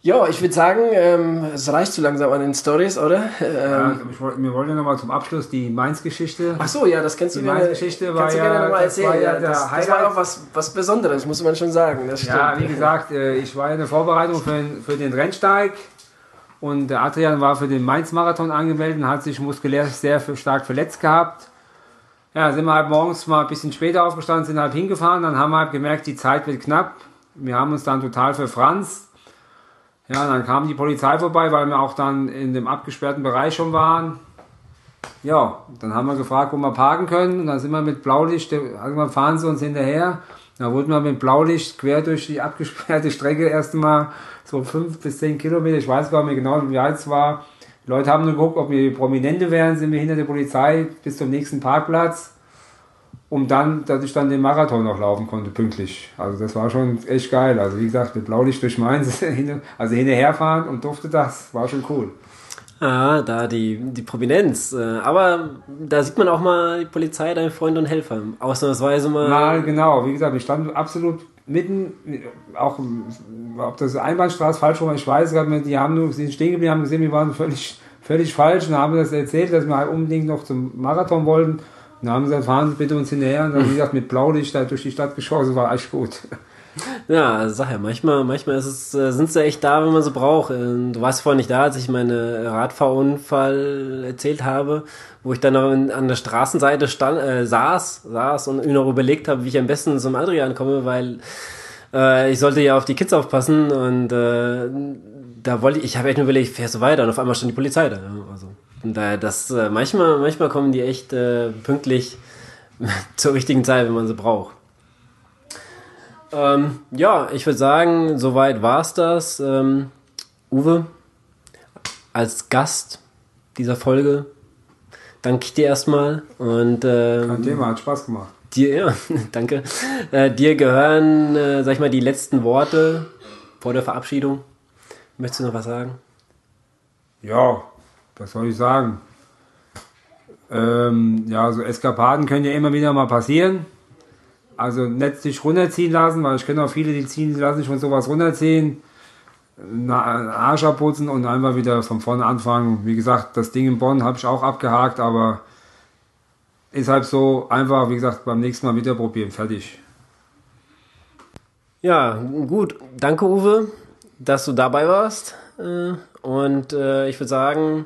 Ja, ich würde sagen, ähm, es reicht zu langsam an den Stories, oder? Ja, Ähm, ich wollte, wir wollen ja nochmal zum Abschluss die Mainz-Geschichte. Ach so, ja, das kennst du Die. Mainz-Geschichte war kannst du ja- gerne nochmal das erzählen. war ja ja, das, das war auch was, was Besonderes, muss man schon sagen. Ja, wie gesagt, äh, ich war in der Vorbereitung für, den- für den Rennsteig und der Adrian war für den Mainz-Marathon angemeldet und hat sich muskulär sehr stark verletzt gehabt. Ja, sind wir halt morgens mal ein bisschen später aufgestanden, sind halt hingefahren, dann haben wir halt gemerkt, die Zeit wird knapp. Wir haben uns dann total verfranst. Ja, dann kam die Polizei vorbei, weil wir auch dann in dem abgesperrten Bereich schon waren. Ja, dann haben wir gefragt, wo wir parken können. Und dann sind wir mit Blaulicht, irgendwann fahren sie uns hinterher. Da wurden wir mit Blaulicht quer durch die abgesperrte Strecke erst mal so fünf bis zehn Kilometer. Ich weiß gar nicht mehr genau, wie weit es war. Die Leute haben nur geguckt, ob wir Prominente wären, sind wir hinter der Polizei bis zum nächsten Parkplatz, um dann, dass ich dann den Marathon noch laufen konnte, pünktlich. Also das war schon echt geil. Also wie gesagt, mit Blaulicht durch Mainz, also hinterherfahren und durfte das, war schon cool. Ah, da die, die Prominenz. Äh, aber da sieht man auch mal die Polizei, deine Freunde und Helfer. Ausnahmsweise mal. Na, genau, wie gesagt, ich stand absolut mitten, auch ob das Einbahnstraße falsch war, ich weiß gar nicht, die haben nur sind stehen geblieben, haben gesehen, wir waren völlig, völlig falsch und haben das erzählt, dass wir halt unbedingt noch zum Marathon wollten. Dann haben sie gesagt, Sie bitte uns hinterher und dann, wie gesagt, mit Blaulicht da durch die Stadt geschossen, war echt gut. Ja, also sag ja, manchmal, manchmal ist es, äh, sind sie echt da, wenn man sie braucht. Ähm, Du warst vorhin nicht da, als ich meinen Radfahrunfall erzählt habe, wo ich dann noch an der Straßenseite stand, äh, saß, saß und noch überlegt habe, wie ich am besten zum Adrian komme, weil äh, ich sollte ja auf die Kids aufpassen und äh, da wollte ich, ich habe echt nur überlegt, fährst du weiter und auf einmal stand die Polizei da. Also, und daher, das, äh, manchmal, manchmal kommen die echt äh, pünktlich zur richtigen Zeit, wenn man sie braucht. Ähm, ja, ich würde sagen, soweit war's das. Ähm, Uwe, als Gast dieser Folge danke ich dir erstmal und Kein ähm, Thema, hat Spaß gemacht. dir, ja, danke. Äh, dir gehören, äh, sag ich mal, die letzten Worte vor der Verabschiedung. Möchtest du noch was sagen? Ja, was soll ich sagen? Ähm, ja, so Eskapaden können ja immer wieder mal passieren. Also nicht sich runterziehen lassen, weil ich kenne auch viele, die ziehen, die lassen sich von sowas runterziehen, Arsch abputzen und einfach wieder von vorne anfangen. Wie gesagt, das Ding in Bonn habe ich auch abgehakt, aber ist halt so einfach, wie gesagt, beim nächsten Mal wieder probieren, fertig. Ja, gut. Danke, Uwe, dass du dabei warst. Äh, und äh, ich würde sagen,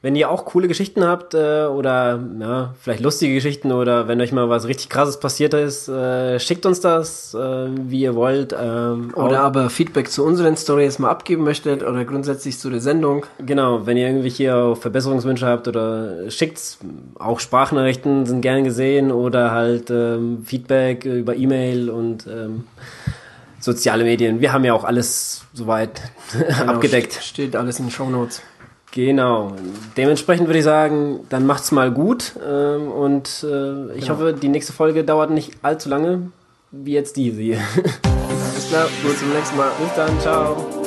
wenn ihr auch coole Geschichten habt äh, oder ja, vielleicht lustige Geschichten oder wenn euch mal was richtig krasses passiert ist, äh, schickt uns das, äh, wie ihr wollt. Ähm, oder aber Feedback zu unseren Stories mal abgeben möchtet oder grundsätzlich zu der Sendung. Genau, wenn ihr irgendwelche Verbesserungswünsche habt oder schickt's, auch Sprachnachrichten sind gern gesehen oder halt ähm, Feedback über E-Mail und ähm, soziale Medien. Wir haben ja auch alles soweit genau, abgedeckt. Steht alles in den Show Notes. Genau. Dementsprechend würde ich sagen, dann macht's mal gut. Ähm, und äh, ich genau. hoffe, die nächste Folge dauert nicht allzu lange, wie jetzt diese hier. Alles klar, bis zum nächsten Mal. Bis dann, ciao.